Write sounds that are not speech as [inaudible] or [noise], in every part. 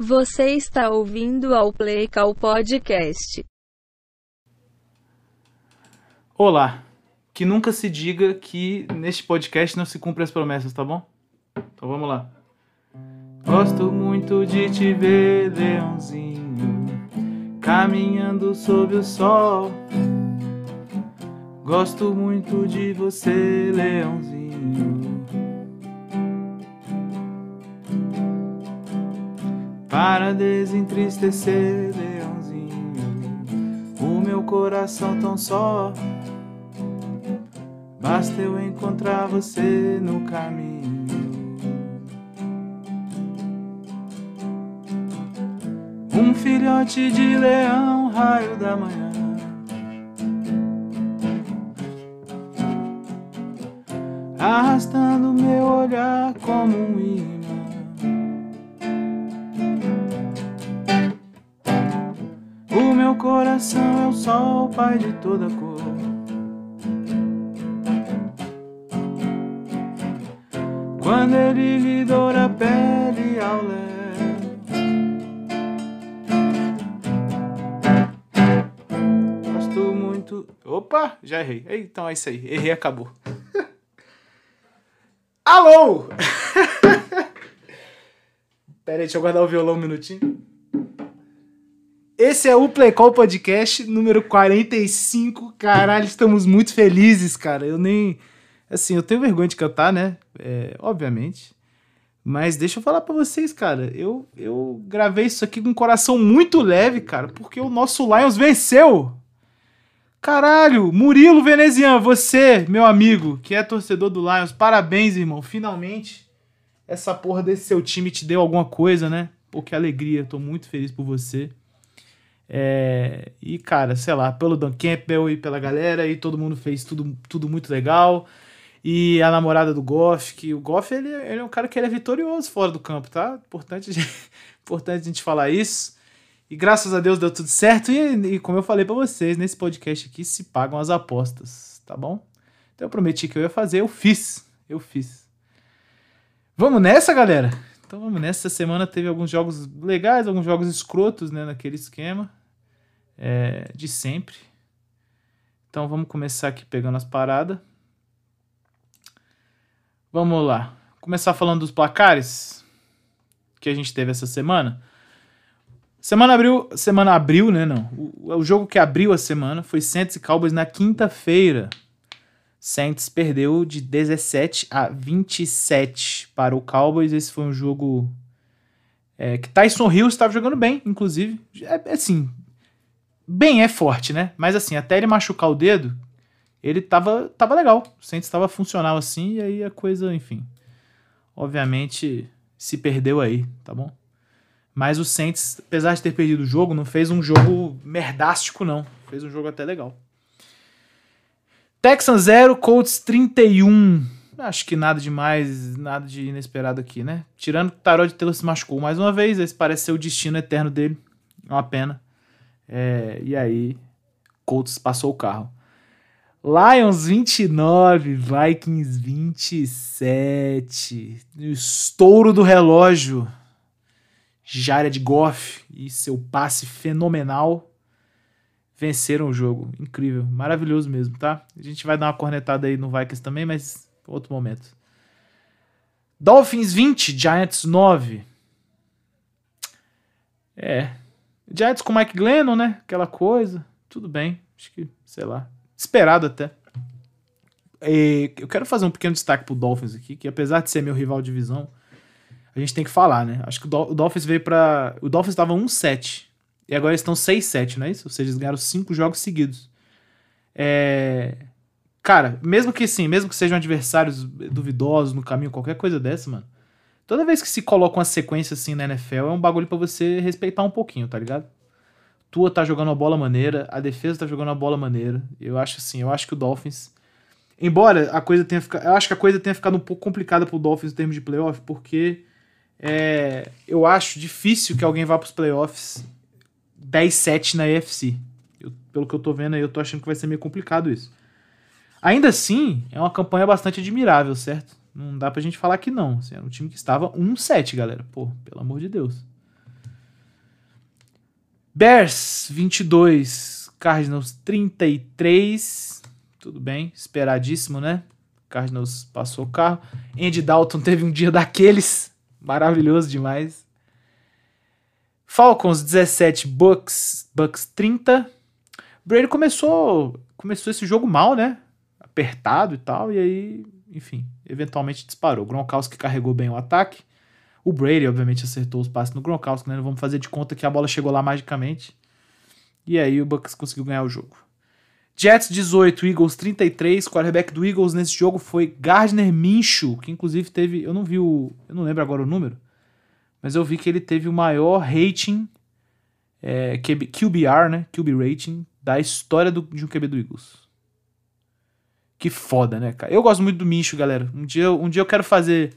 Você está ouvindo ao Playcal Podcast. Olá. Que nunca se diga que neste podcast não se cumpre as promessas, tá bom? Então vamos lá. Gosto muito de te ver, leãozinho, caminhando sob o sol. Gosto muito de você, leãozinho. Para desentristecer, leãozinho, o meu coração tão só. Basta eu encontrar você no caminho. Um filhote de leão, raio da manhã. Arrastando meu olhar como um imã. Coração é o sol, pai de toda cor. Quando ele lhe doura a pele ao léu. Opa, já errei. Então é isso aí. Errei, acabou. [laughs] Alô! [laughs] Pera aí, deixa eu guardar o violão um minutinho. Esse é o Play Call Podcast número 45. Caralho, estamos muito felizes, cara. Eu nem. Assim, eu tenho vergonha de cantar, né? É, obviamente. Mas deixa eu falar pra vocês, cara. Eu, eu gravei isso aqui com um coração muito leve, cara, porque o nosso Lions venceu. Caralho, Murilo Venezian, você, meu amigo, que é torcedor do Lions, parabéns, irmão. Finalmente, essa porra desse seu time te deu alguma coisa, né? Pô, que alegria, tô muito feliz por você. É, e, cara, sei lá, pelo Dan Campbell e pela galera, e todo mundo fez tudo, tudo muito legal. E a namorada do Goff, que o Goff ele, ele é um cara que ele é vitorioso fora do campo, tá? Importante, [laughs] importante a gente falar isso. E graças a Deus deu tudo certo. E, e como eu falei para vocês, nesse podcast aqui se pagam as apostas, tá bom? Então eu prometi que eu ia fazer, eu fiz. Eu fiz. Vamos nessa, galera? Então vamos nessa. Essa semana teve alguns jogos legais, alguns jogos escrotos, né? Naquele esquema é, de sempre. Então vamos começar aqui pegando as paradas. Vamos lá. Começar falando dos placares que a gente teve essa semana. Semana abril, semana abril, né, não. O, o jogo que abriu a semana foi Saints e Cowboys na quinta-feira. Saints perdeu de 17 a 27 para o Cowboys. Esse foi um jogo é, que Tyson Hill estava jogando bem, inclusive. É assim, bem é forte, né? Mas assim, até ele machucar o dedo, ele tava, tava legal. O Saints estava funcional assim, e aí a coisa, enfim. Obviamente se perdeu aí, tá bom? Mas o Saints, apesar de ter perdido o jogo, não fez um jogo merdástico, não. Fez um jogo até legal. Texans 0, Colts 31. Acho que nada demais, nada de inesperado aqui, né? Tirando que o Tarot Taylor se machucou mais uma vez, esse parece ser o destino eterno dele. É uma pena. É, e aí, Colts passou o carro. Lions 29, Vikings 27. Estouro do relógio. Jared Goff e seu passe fenomenal venceram o jogo. Incrível, maravilhoso mesmo, tá? A gente vai dar uma cornetada aí no Vikings também, mas outro momento. Dolphins 20, Giants 9. É. Giants com Mike Glennon, né? Aquela coisa. Tudo bem. Acho que, sei lá. Esperado até. E eu quero fazer um pequeno destaque pro Dolphins aqui, que apesar de ser meu rival de divisão, a gente tem que falar, né? Acho que o Dolphins veio para O Dolphins estava 1-7. E agora eles estão 6-7, não é isso? Ou seja, eles ganharam 5 jogos seguidos. É. Cara, mesmo que sim, mesmo que sejam adversários duvidosos no caminho, qualquer coisa dessa, mano. Toda vez que se coloca uma sequência assim na NFL, é um bagulho para você respeitar um pouquinho, tá ligado? Tua tá jogando uma bola maneira, a defesa tá jogando uma bola maneira. Eu acho assim, eu acho que o Dolphins. Embora a coisa tenha ficado. Eu acho que a coisa tenha ficado um pouco complicada pro Dolphins em termos de playoff, porque é, eu acho difícil que alguém vá pros playoffs 10-7 na EFC. Pelo que eu tô vendo aí, eu tô achando que vai ser meio complicado isso. Ainda assim, é uma campanha bastante admirável, certo? Não dá pra gente falar que não. Assim, era um time que estava 1-7, galera. Pô, pelo amor de Deus. Bears 22, Cardinals 33. Tudo bem, esperadíssimo, né? Cardinals passou o carro. Andy Dalton teve um dia daqueles maravilhoso demais. Falcons 17, Bucks, Bucks 30. Brady começou, começou esse jogo mal, né? Apertado e tal, e aí, enfim, eventualmente disparou. Gronkowski carregou bem o ataque. O Brady, obviamente, acertou os passes no Gronkowski, né? Não vamos fazer de conta que a bola chegou lá magicamente. E aí o Bucks conseguiu ganhar o jogo. Jets 18, Eagles 33. O quarterback do Eagles nesse jogo foi Gardner Minshew, que inclusive teve, eu não vi o, eu não lembro agora o número, mas eu vi que ele teve o maior rating é, QBR, né? QB rating da história do, de um QB do Eagles. Que foda, né, cara? Eu gosto muito do Minshew, galera. Um dia, um dia eu quero fazer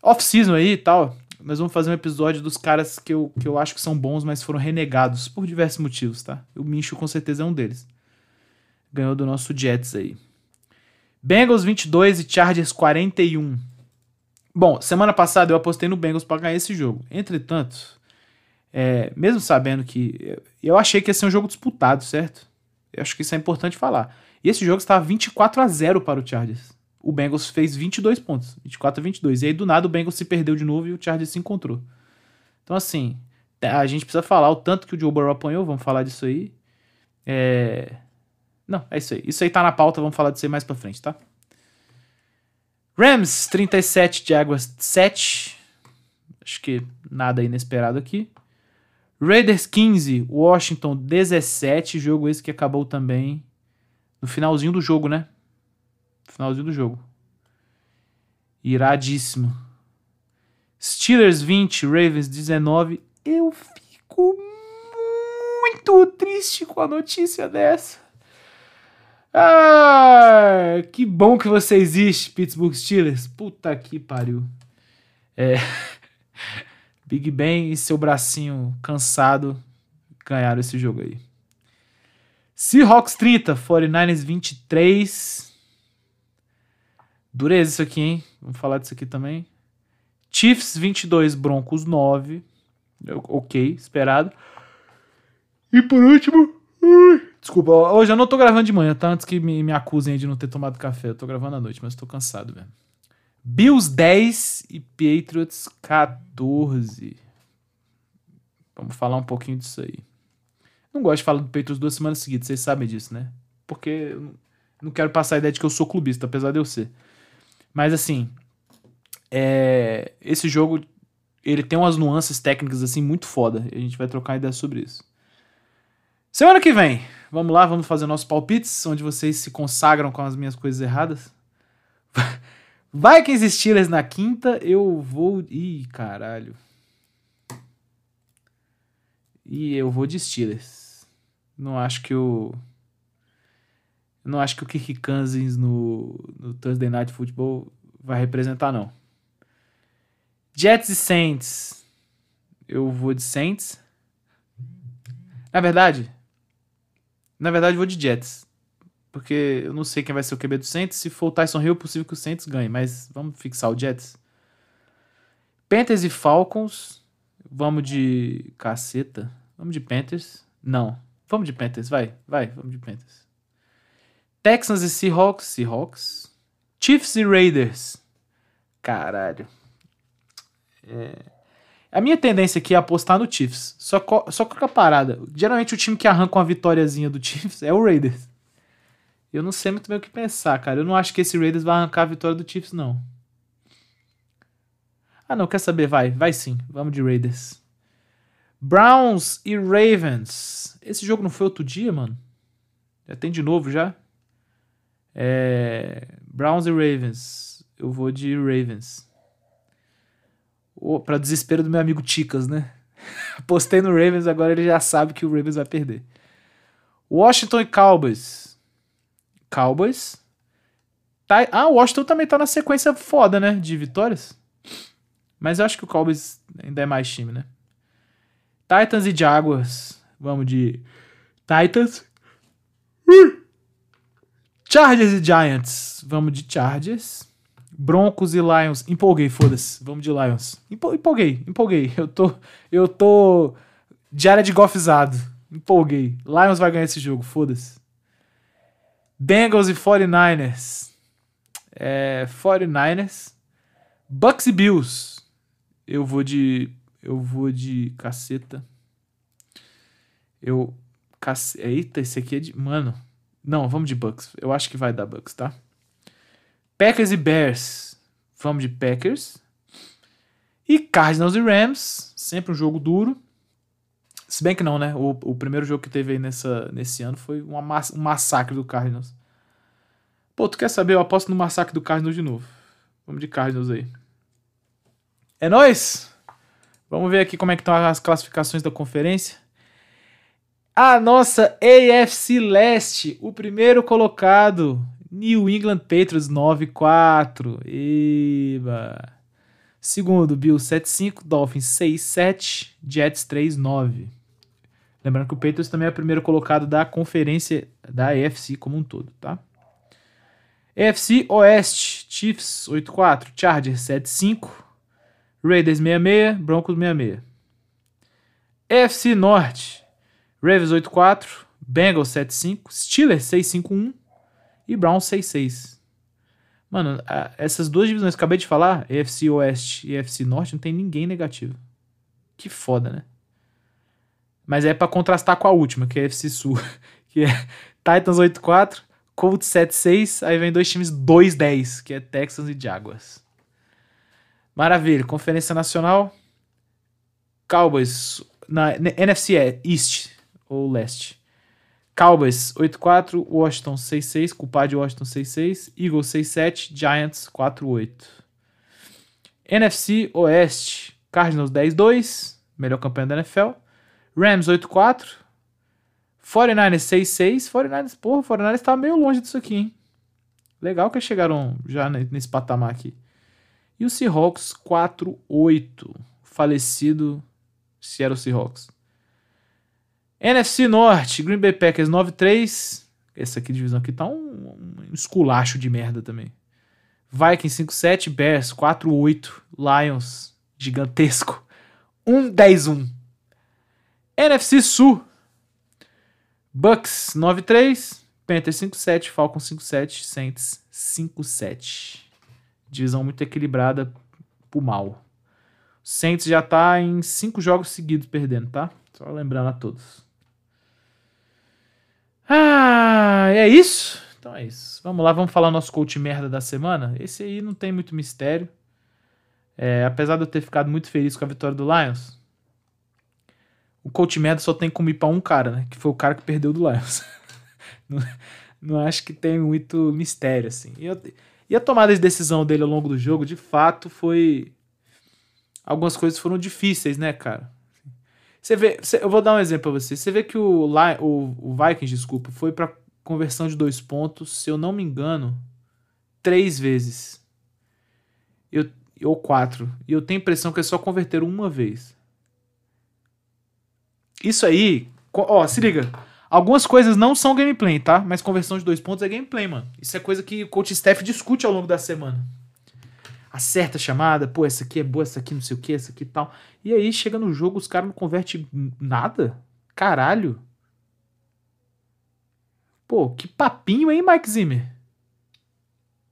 off-season aí e tal, nós vamos fazer um episódio dos caras que eu, que eu acho que são bons, mas foram renegados por diversos motivos, tá? O Mincho com certeza é um deles. Ganhou do nosso Jets aí. Bengals 22 e Chargers 41. Bom, semana passada eu apostei no Bengals para ganhar esse jogo. Entretanto, é, mesmo sabendo que. Eu achei que ia ser um jogo disputado, certo? Eu acho que isso é importante falar. E esse jogo estava 24 a 0 para o Chargers o Bengals fez 22 pontos, 24 a 22. E aí do nada o Bengals se perdeu de novo e o Chargers se encontrou. Então assim, a gente precisa falar o tanto que o Joe Burrow apanhou, vamos falar disso aí. É... Não, é isso aí. Isso aí tá na pauta, vamos falar disso aí mais pra frente, tá? Rams 37, Jaguars 7. Acho que nada inesperado aqui. Raiders 15, Washington 17. Jogo esse que acabou também no finalzinho do jogo, né? Finalzinho do jogo. Iradíssimo. Steelers 20, Ravens 19. Eu fico muito triste com a notícia dessa. Ah, que bom que você existe, Pittsburgh Steelers. Puta que pariu. É. [laughs] Big Ben e seu bracinho cansado ganharam esse jogo aí. Seahawks 30, 49ers 23. Dureza isso aqui, hein? Vamos falar disso aqui também. Chiefs 22, Broncos 9. Ok, esperado. E por último. Desculpa, hoje eu não tô gravando de manhã, tá? Antes que me, me acusem de não ter tomado café. Eu tô gravando à noite, mas tô cansado, velho. Bills 10 e Patriots 14. Vamos falar um pouquinho disso aí. Não gosto de falar do Patriots duas semanas seguidas, vocês sabem disso, né? Porque não quero passar a ideia de que eu sou clubista, apesar de eu ser. Mas assim, é, esse jogo ele tem umas nuances técnicas assim muito foda. A gente vai trocar ideia sobre isso. Semana que vem, vamos lá, vamos fazer nossos palpites, onde vocês se consagram com as minhas coisas erradas. [laughs] Vikings Steelers na quinta, eu vou. Ih, caralho. E eu vou de Steelers. Não acho que o. Não acho que o Kirk Cousins no, no Thursday Night Football vai representar, não. Jets e Saints. Eu vou de Saints. Na verdade, na verdade, eu vou de Jets. Porque eu não sei quem vai ser o QB do Saints. Se for o Tyson Hill, é possível que o Saints ganhe. Mas vamos fixar o Jets. Panthers e Falcons. Vamos de caceta. Vamos de Panthers. Não. Vamos de Panthers. Vai, vai. Vamos de Panthers. Texans e Seahawks. Seahawks. Chiefs e Raiders. Caralho. É... A minha tendência aqui é apostar no Chiefs. Só, co só com a parada. Geralmente o time que arranca uma vitóriazinha do Chiefs é o Raiders. Eu não sei muito bem o que pensar, cara. Eu não acho que esse Raiders vai arrancar a vitória do Chiefs, não. Ah, não, quer saber? Vai, vai sim. Vamos de Raiders. Browns e Ravens. Esse jogo não foi outro dia, mano? Já tem de novo já? É, Browns e Ravens. Eu vou de Ravens. Oh, para desespero do meu amigo Ticas, né? [laughs] Apostei no Ravens, agora ele já sabe que o Ravens vai perder. Washington e Cowboys. Cowboys. Tá, ah, o Washington também tá na sequência foda, né? De vitórias. Mas eu acho que o Cowboys ainda é mais time, né? Titans e Jaguars. Vamos de Titans. Chargers e Giants. Vamos de Chargers. Broncos e Lions. Empolguei, foda-se. Vamos de Lions. Empolguei, empolguei. Eu tô. Eu tô Jared Goffzado. Empolguei. Lions vai ganhar esse jogo, foda-se. Bengals e 49ers. É, 49ers. Bucks e Bills. Eu vou de. Eu vou de caceta. Eu. Cac... Eita, esse aqui é de. Mano. Não, vamos de Bucks. Eu acho que vai dar Bucks, tá? Packers e Bears. Vamos de Packers. E Cardinals e Rams. Sempre um jogo duro. Se bem que não, né? O, o primeiro jogo que teve aí nessa, nesse ano foi uma mass um massacre do Cardinals. Pô, tu quer saber? Eu aposto no massacre do Cardinals de novo. Vamos de Cardinals aí. É nóis! Vamos ver aqui como é que estão as classificações da conferência. A nossa AFC Leste, o primeiro colocado, New England Patriots 9-4. Eba. Segundo, Bills 7-5, Dolphins 6-7, Jets 3-9. Lembrando que o Patriots também é o primeiro colocado da conferência da AFC como um todo, tá? AFC Oeste, Chiefs 8-4, Chargers 7-5, Raiders 66, Broncos 66. AFC Norte, Ravens 8-4, Bengals 7-5, Steelers 6-5-1 e Browns 6-6. Mano, essas duas divisões que acabei de falar, AFC Oeste e AFC Norte, não tem ninguém negativo. Que foda, né? Mas é para contrastar com a última, que é a AFC Sul, [laughs] que é Titans 8-4, Colts 7-6, aí vem dois times 2-10, que é Texans e Jaguars. Maravilha, Conferência Nacional, Cowboys, na NFC East ou Leste. Cowboys 8-4, Washington 6-6, culpado de Washington 6-6, Eagles 6-7, Giants 4-8. NFC Oeste, Cardinals 10-2, melhor campanha da NFL. Rams 8-4, 49ers 6-6, 49ers, porra, 49ers tá meio longe disso aqui, hein? Legal que eles chegaram já nesse patamar aqui. E o Seahawks 4-8, falecido Seattle Seahawks. NFC Norte, Green Bay Packers 9-3. Essa aqui divisão aqui tá um, um esculacho de merda também. Vikings 5-7, Bears 4-8, Lions gigantesco 1-10-1. NFC Sul, Bucks 9-3, Panthers 5-7, Falcons 5-7, Saints 5-7. Divisão muito equilibrada pro mal. Saints já tá em 5 jogos seguidos perdendo, tá? Só lembrando a todos. Ah, é isso? Então é isso. Vamos lá, vamos falar nosso coach merda da semana. Esse aí não tem muito mistério. É, apesar de eu ter ficado muito feliz com a vitória do Lions, o coach merda só tem como ir pra um cara, né? Que foi o cara que perdeu do Lions. [laughs] não, não, acho que tem muito mistério, assim. E, eu, e a tomada de decisão dele ao longo do jogo, de fato, foi. Algumas coisas foram difíceis, né, cara? Você vê, eu vou dar um exemplo pra você. Você vê que o, o, o Vikings, desculpa, foi para conversão de dois pontos, se eu não me engano, três vezes. Eu, ou quatro. E eu tenho a impressão que é só converteram uma vez. Isso aí, ó, se liga. Algumas coisas não são gameplay, tá? Mas conversão de dois pontos é gameplay, mano. Isso é coisa que o coach staff discute ao longo da semana acerta a chamada, pô, essa aqui é boa, essa aqui não sei o que, essa aqui tal. E aí chega no jogo, os caras não convertem nada. Caralho. Pô, que papinho, hein, Mike Zimmer?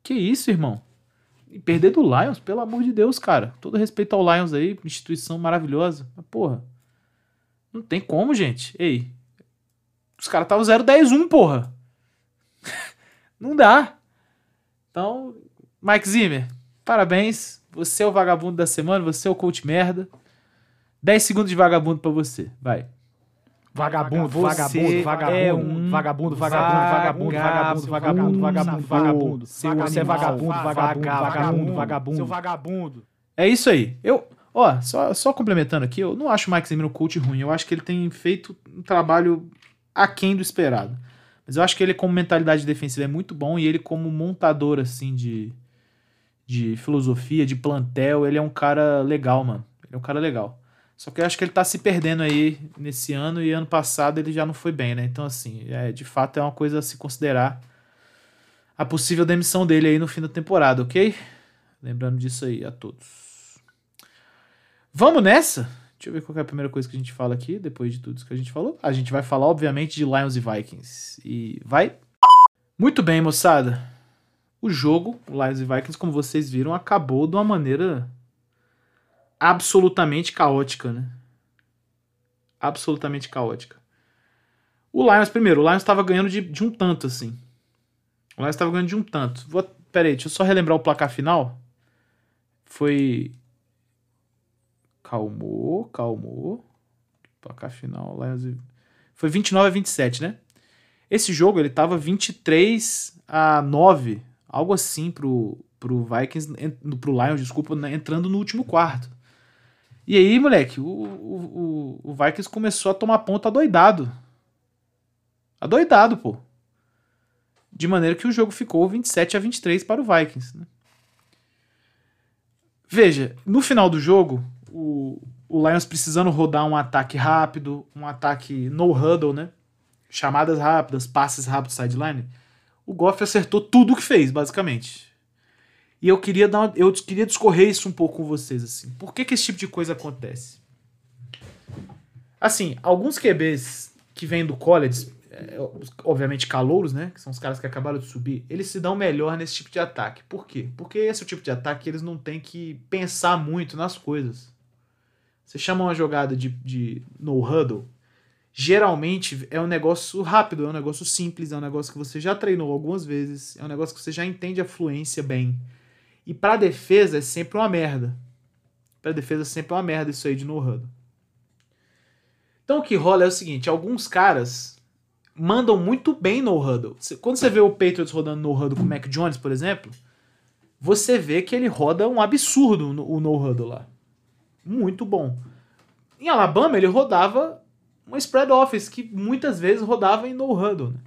Que isso, irmão? E perder do Lions, pelo amor de Deus, cara. Todo respeito ao Lions aí, instituição maravilhosa. Mas, porra. Não tem como, gente. Ei. Os caras estavam 0-10-1, porra. [laughs] não dá. Então, Mike Zimmer, Parabéns. Você é o vagabundo da semana, você é o coach merda. 10 segundos de vagabundo para você. Vai. Vagabundo, vagabundo, vagabundo, é um vagabundo, vagabundo, vagabundo, vagabundo, vagabundo, vagabundo, vagabundo. Você é vagabundo, vagabundo, vagabundo, vagabundo. Seu vagabundo. É isso aí. Eu, ó, só, só complementando aqui, eu não acho o Mike Zimmer um coach ruim. Eu acho que ele tem feito um trabalho aquém do esperado. Mas eu acho que ele como mentalidade defensiva é muito bom e ele como montador assim de de filosofia, de plantel, ele é um cara legal, mano. Ele é um cara legal. Só que eu acho que ele tá se perdendo aí nesse ano e ano passado ele já não foi bem, né? Então, assim, é, de fato é uma coisa a se considerar a possível demissão dele aí no fim da temporada, ok? Lembrando disso aí a todos. Vamos nessa? Deixa eu ver qual é a primeira coisa que a gente fala aqui, depois de tudo isso que a gente falou. A gente vai falar, obviamente, de Lions e Vikings. E vai. Muito bem, moçada. O jogo, Lions e Vikings, como vocês viram, acabou de uma maneira absolutamente caótica, né? Absolutamente caótica. O Lions, primeiro, o Lions estava ganhando de, de um tanto, assim. O Lions estava ganhando de um tanto. Vou, peraí, deixa eu só relembrar o placar final. Foi. Calmou, calmou. Placar final, Lions. Foi 29 a 27, né? Esse jogo ele tava 23 a 9, algo assim pro, pro Vikings, pro Lions, desculpa, né, entrando no último quarto. E aí, moleque, o, o, o, Vikings começou a tomar ponto adoidado. Adoidado, pô. De maneira que o jogo ficou 27 a 23 para o Vikings. Né? Veja, no final do jogo, o, o Lions precisando rodar um ataque rápido, um ataque no huddle, né? Chamadas rápidas, passes rápidos sideline. O Goff acertou tudo o que fez, basicamente. E eu queria dar uma, eu queria discorrer isso um pouco com vocês assim. Por que, que esse tipo de coisa acontece? Assim, alguns QBs que vêm do college, é, obviamente calouros, né, que são os caras que acabaram de subir, eles se dão melhor nesse tipo de ataque. Por quê? Porque esse é o tipo de ataque que eles não têm que pensar muito nas coisas. Você chama uma jogada de, de no huddle, geralmente é um negócio rápido, é um negócio simples, é um negócio que você já treinou algumas vezes, é um negócio que você já entende a fluência bem. E para defesa é sempre uma merda. Para defesa é sempre uma merda isso aí de no huddle. Então o que rola é o seguinte, alguns caras mandam muito bem no huddle. Quando você vê o Patriots rodando no huddle com o Mac Jones, por exemplo, você vê que ele roda um absurdo o no huddle lá. Muito bom. Em Alabama ele rodava uma spread office que muitas vezes rodava em no huddle. Né?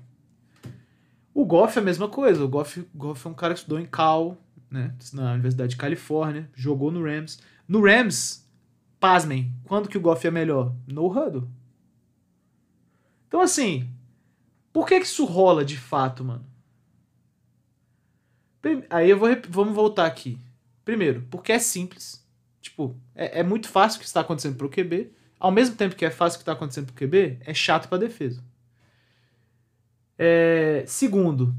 O Goff é a mesma coisa. O Goff, Goff é um cara que estudou em Cal, né? Na Universidade de Califórnia, jogou no Rams. No Rams, pasmem, quando que o Goff é melhor? No huddle. Então, assim, por que que isso rola de fato, mano? Aí eu vou, vamos voltar aqui. Primeiro, porque é simples. Tipo, é, é muito fácil o que está acontecendo pro QB. Ao mesmo tempo que é fácil o que está acontecendo pro QB, é chato pra defesa. É, segundo,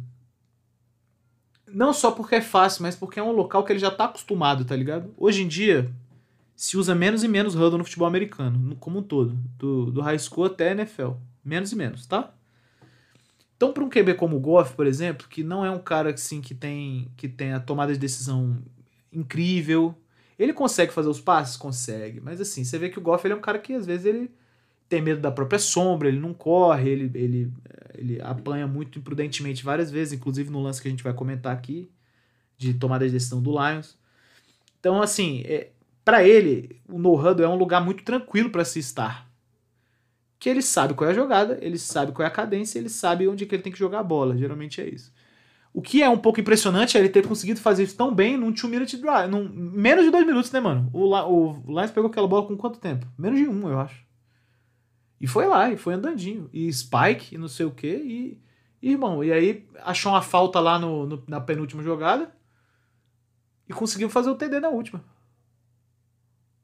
não só porque é fácil, mas porque é um local que ele já tá acostumado, tá ligado? Hoje em dia, se usa menos e menos huddle no futebol americano, como um todo. Do, do high school até NFL. Menos e menos, tá? Então, para um QB como o Goff, por exemplo, que não é um cara assim, que, tem, que tem a tomada de decisão incrível, ele consegue fazer os passes? Consegue. Mas assim, você vê que o Goff ele é um cara que às vezes ele tem medo da própria sombra, ele não corre, ele, ele, ele apanha muito imprudentemente várias vezes, inclusive no lance que a gente vai comentar aqui, de tomada de decisão do Lions. Então, assim, é, para ele, o no-huddle é um lugar muito tranquilo para se estar. Que ele sabe qual é a jogada, ele sabe qual é a cadência, ele sabe onde que ele tem que jogar a bola. Geralmente é isso. O que é um pouco impressionante é ele ter conseguido fazer isso tão bem num 2-minute drive. Num, menos de dois minutos, né, mano? O, o Lions pegou aquela bola com quanto tempo? Menos de um, eu acho. E foi lá, e foi andandinho. E Spike, e não sei o quê. E, e irmão, e aí achou uma falta lá no, no, na penúltima jogada. E conseguiu fazer o TD na última.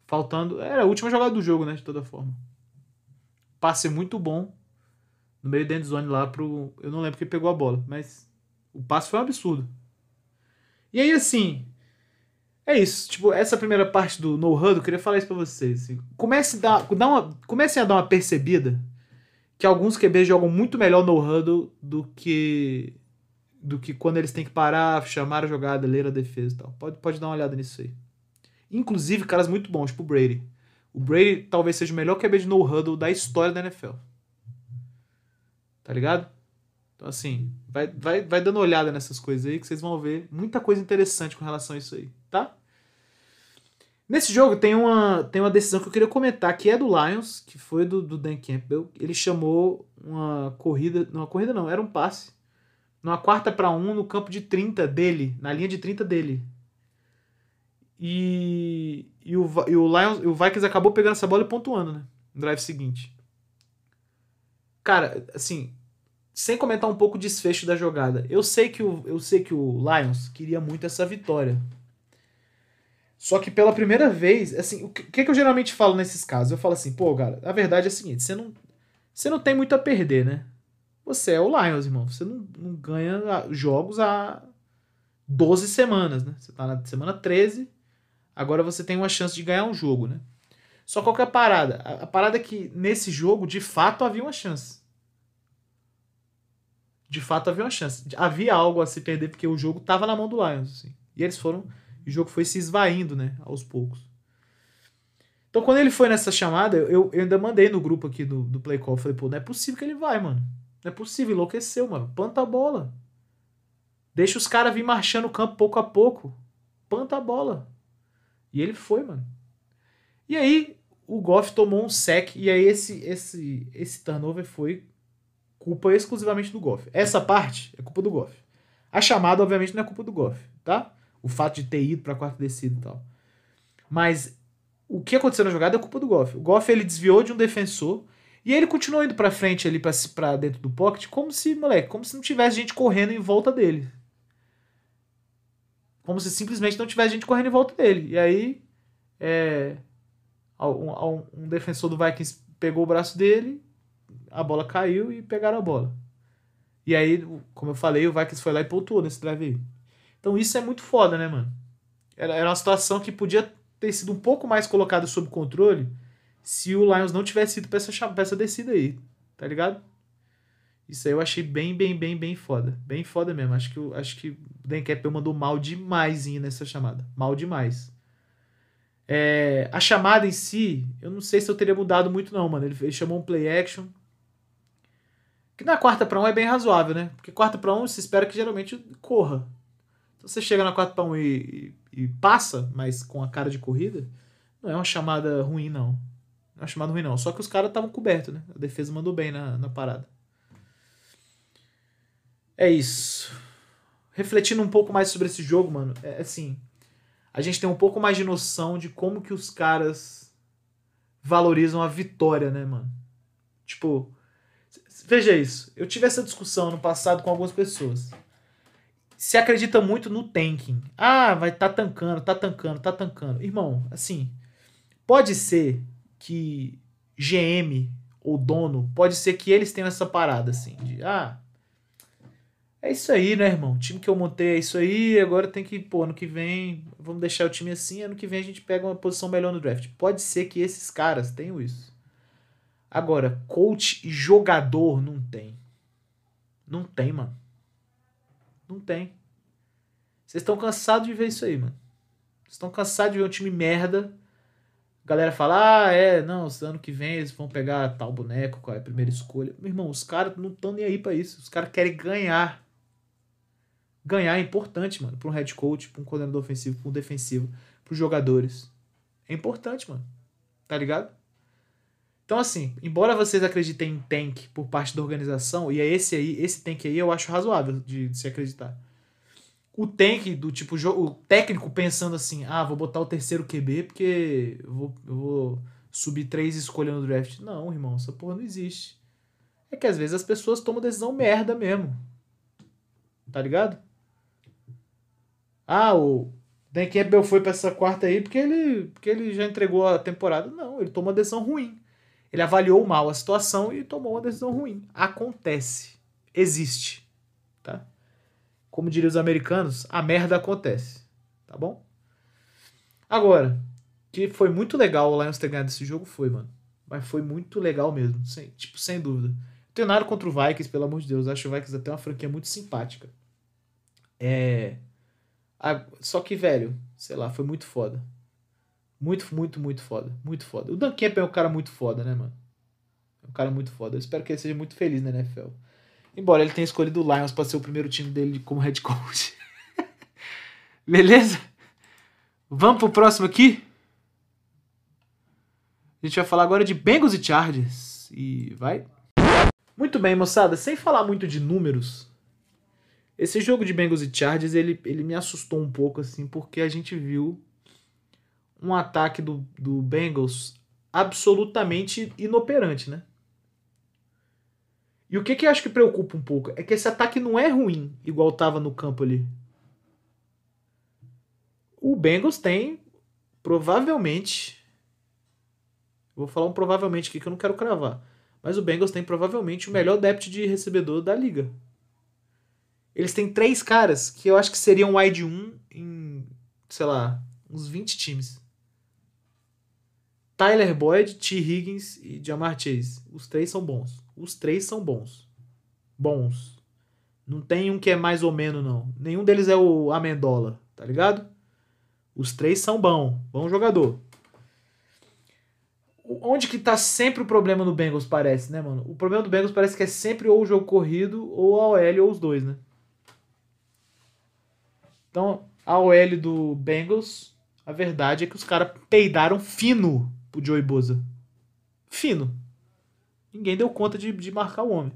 Faltando. Era a última jogada do jogo, né? De toda forma. Passe muito bom. No meio da endzone lá pro. Eu não lembro quem pegou a bola, mas o passe foi um absurdo. E aí, assim, é isso. Tipo, essa primeira parte do No Huddle, eu queria falar isso pra vocês. Assim. Comece a dar, dar uma, comecem a dar uma percebida que alguns QBs jogam muito melhor no Huddle do que do que quando eles têm que parar, chamar a jogada, ler a defesa e tal. Pode, pode dar uma olhada nisso aí. Inclusive, caras muito bons, tipo o Brady. O Brady talvez seja o melhor QB de no huddle da história da NFL. Tá ligado? Então, assim, vai, vai, vai dando olhada nessas coisas aí que vocês vão ver muita coisa interessante com relação a isso aí tá? Nesse jogo tem uma, tem uma decisão que eu queria comentar, que é do Lions, que foi do, do Dan Campbell. Ele chamou uma corrida, não, uma corrida não, era um passe. Numa quarta para um no campo de 30 dele, na linha de 30 dele. E, e, o, e o Lions, o Vikings acabou pegando essa bola e pontuando, né? No drive seguinte. Cara, assim, sem comentar um pouco o desfecho da jogada. Eu sei que o, eu sei que o Lions queria muito essa vitória. Só que pela primeira vez, assim, o que, que eu geralmente falo nesses casos? Eu falo assim, pô, cara, a verdade é a seguinte, você não, você não tem muito a perder, né? Você é o Lions, irmão. Você não, não ganha jogos há 12 semanas, né? Você tá na semana 13, agora você tem uma chance de ganhar um jogo, né? Só qual que é a parada? A, a parada é que nesse jogo, de fato, havia uma chance. De fato, havia uma chance. Havia algo a se perder, porque o jogo tava na mão do Lions, assim. E eles foram... E o jogo foi se esvaindo, né? Aos poucos. Então, quando ele foi nessa chamada, eu, eu ainda mandei no grupo aqui do, do Play Call. Falei, pô, não é possível que ele vai, mano. Não é possível, enlouqueceu, mano. Planta a bola. Deixa os caras vir marchando o campo pouco a pouco. Planta a bola. E ele foi, mano. E aí, o Goff tomou um sec. E aí, esse, esse, esse turnover foi culpa exclusivamente do Goff. Essa parte é culpa do Goff. A chamada, obviamente, não é culpa do Goff, tá? O fato de ter ido pra quarta descida e tal. Mas o que aconteceu na jogada é culpa do Goff. O Goff ele desviou de um defensor e ele continuou indo pra frente ali pra dentro do pocket, como se, moleque, como se não tivesse gente correndo em volta dele. Como se simplesmente não tivesse gente correndo em volta dele. E aí, é, um, um defensor do Vikings pegou o braço dele, a bola caiu e pegaram a bola. E aí, como eu falei, o Vikings foi lá e pontuou nesse drive aí. Então isso é muito foda, né, mano? Era, era uma situação que podia ter sido um pouco mais colocada sob controle se o Lions não tivesse ido pra essa, pra essa descida aí, tá ligado? Isso aí eu achei bem, bem, bem, bem foda. Bem foda mesmo. Acho que, eu, acho que o Dan Campbell mandou mal demais nessa chamada. Mal demais. É, a chamada em si, eu não sei se eu teria mudado muito não, mano. Ele, ele chamou um play action. Que na quarta para um é bem razoável, né? Porque quarta para um se espera que geralmente corra. Então você chega na quarta para um e, e, e passa, mas com a cara de corrida, não é uma chamada ruim, não uma chamada ruim, não. Só que os caras estavam cobertos, né? A defesa mandou bem na, na parada. É isso. Refletindo um pouco mais sobre esse jogo, mano, é assim. A gente tem um pouco mais de noção de como que os caras valorizam a vitória, né, mano? Tipo, veja isso. Eu tive essa discussão no passado com algumas pessoas. Se acredita muito no tanking. Ah, vai tá tancando, tá tancando, tá tancando. Irmão, assim, pode ser que GM ou dono, pode ser que eles tenham essa parada assim, de ah, é isso aí, né, irmão? O time que eu montei é isso aí, agora tem que, pô, ano que vem, vamos deixar o time assim, ano que vem a gente pega uma posição melhor no draft. Pode ser que esses caras tenham isso. Agora, coach e jogador não tem. Não tem, mano. Não tem. Vocês estão cansados de ver isso aí, mano. Vocês estão cansados de ver um time merda a galera fala, ah, é, não, ano que vem eles vão pegar tal boneco, qual é a primeira escolha. Meu irmão, os caras não estão nem aí para isso. Os caras querem ganhar. Ganhar é importante, mano, para um head coach, para um coordenador ofensivo, para um defensivo, para os jogadores. É importante, mano. Tá ligado? Então, assim, embora vocês acreditem em tank por parte da organização, e é esse aí, esse tank aí eu acho razoável de, de se acreditar o tank do tipo o técnico pensando assim, ah, vou botar o terceiro QB porque eu vou, eu vou subir três escolhas no draft. Não, irmão, essa porra não existe. É que às vezes as pessoas tomam decisão merda mesmo. Tá ligado? Ah, o Dan Campbell foi para essa quarta aí porque ele, porque ele já entregou a temporada. Não, ele tomou uma decisão ruim. Ele avaliou mal a situação e tomou uma decisão ruim. Acontece. Existe. Tá? como diriam os americanos, a merda acontece. Tá bom? Agora, que foi muito legal o Lions ter ganhado esse jogo, foi, mano. Mas foi muito legal mesmo. Sem, tipo, sem dúvida. Não tenho nada contra o Vikings, pelo amor de Deus. Acho o Vikings até uma franquia muito simpática. É. Só que, velho, sei lá, foi muito foda. Muito, muito, muito foda. Muito foda. O Dan Camp é um cara muito foda, né, mano? É um cara muito foda. Eu espero que ele seja muito feliz na NFL. Embora ele tenha escolhido o Lions para ser o primeiro time dele como head coach. [laughs] Beleza? Vamos pro próximo aqui? A gente vai falar agora de Bengals e Chargers. E vai. Muito bem, moçada. Sem falar muito de números, esse jogo de Bengals e Chargers, ele, ele me assustou um pouco, assim, porque a gente viu um ataque do, do Bengals absolutamente inoperante, né? E o que, que eu acho que preocupa um pouco é que esse ataque não é ruim, igual estava no campo ali. O Bengals tem provavelmente. Vou falar um provavelmente aqui que eu não quero cravar. Mas o Bengals tem provavelmente o melhor depth de recebedor da liga. Eles têm três caras que eu acho que seriam wide 1 em, sei lá, uns 20 times. Tyler Boyd, T. Higgins e Jamar Chase. Os três são bons. Os três são bons. Bons. Não tem um que é mais ou menos, não. Nenhum deles é o Amendola, tá ligado? Os três são bons. Bom jogador. Onde que tá sempre o problema no Bengals, parece, né, mano? O problema do Bengals parece que é sempre ou o jogo corrido ou a OL ou os dois, né? Então, a OL do Bengals, a verdade é que os caras peidaram fino pro Joey Boza. Fino. Ninguém deu conta de, de marcar o homem.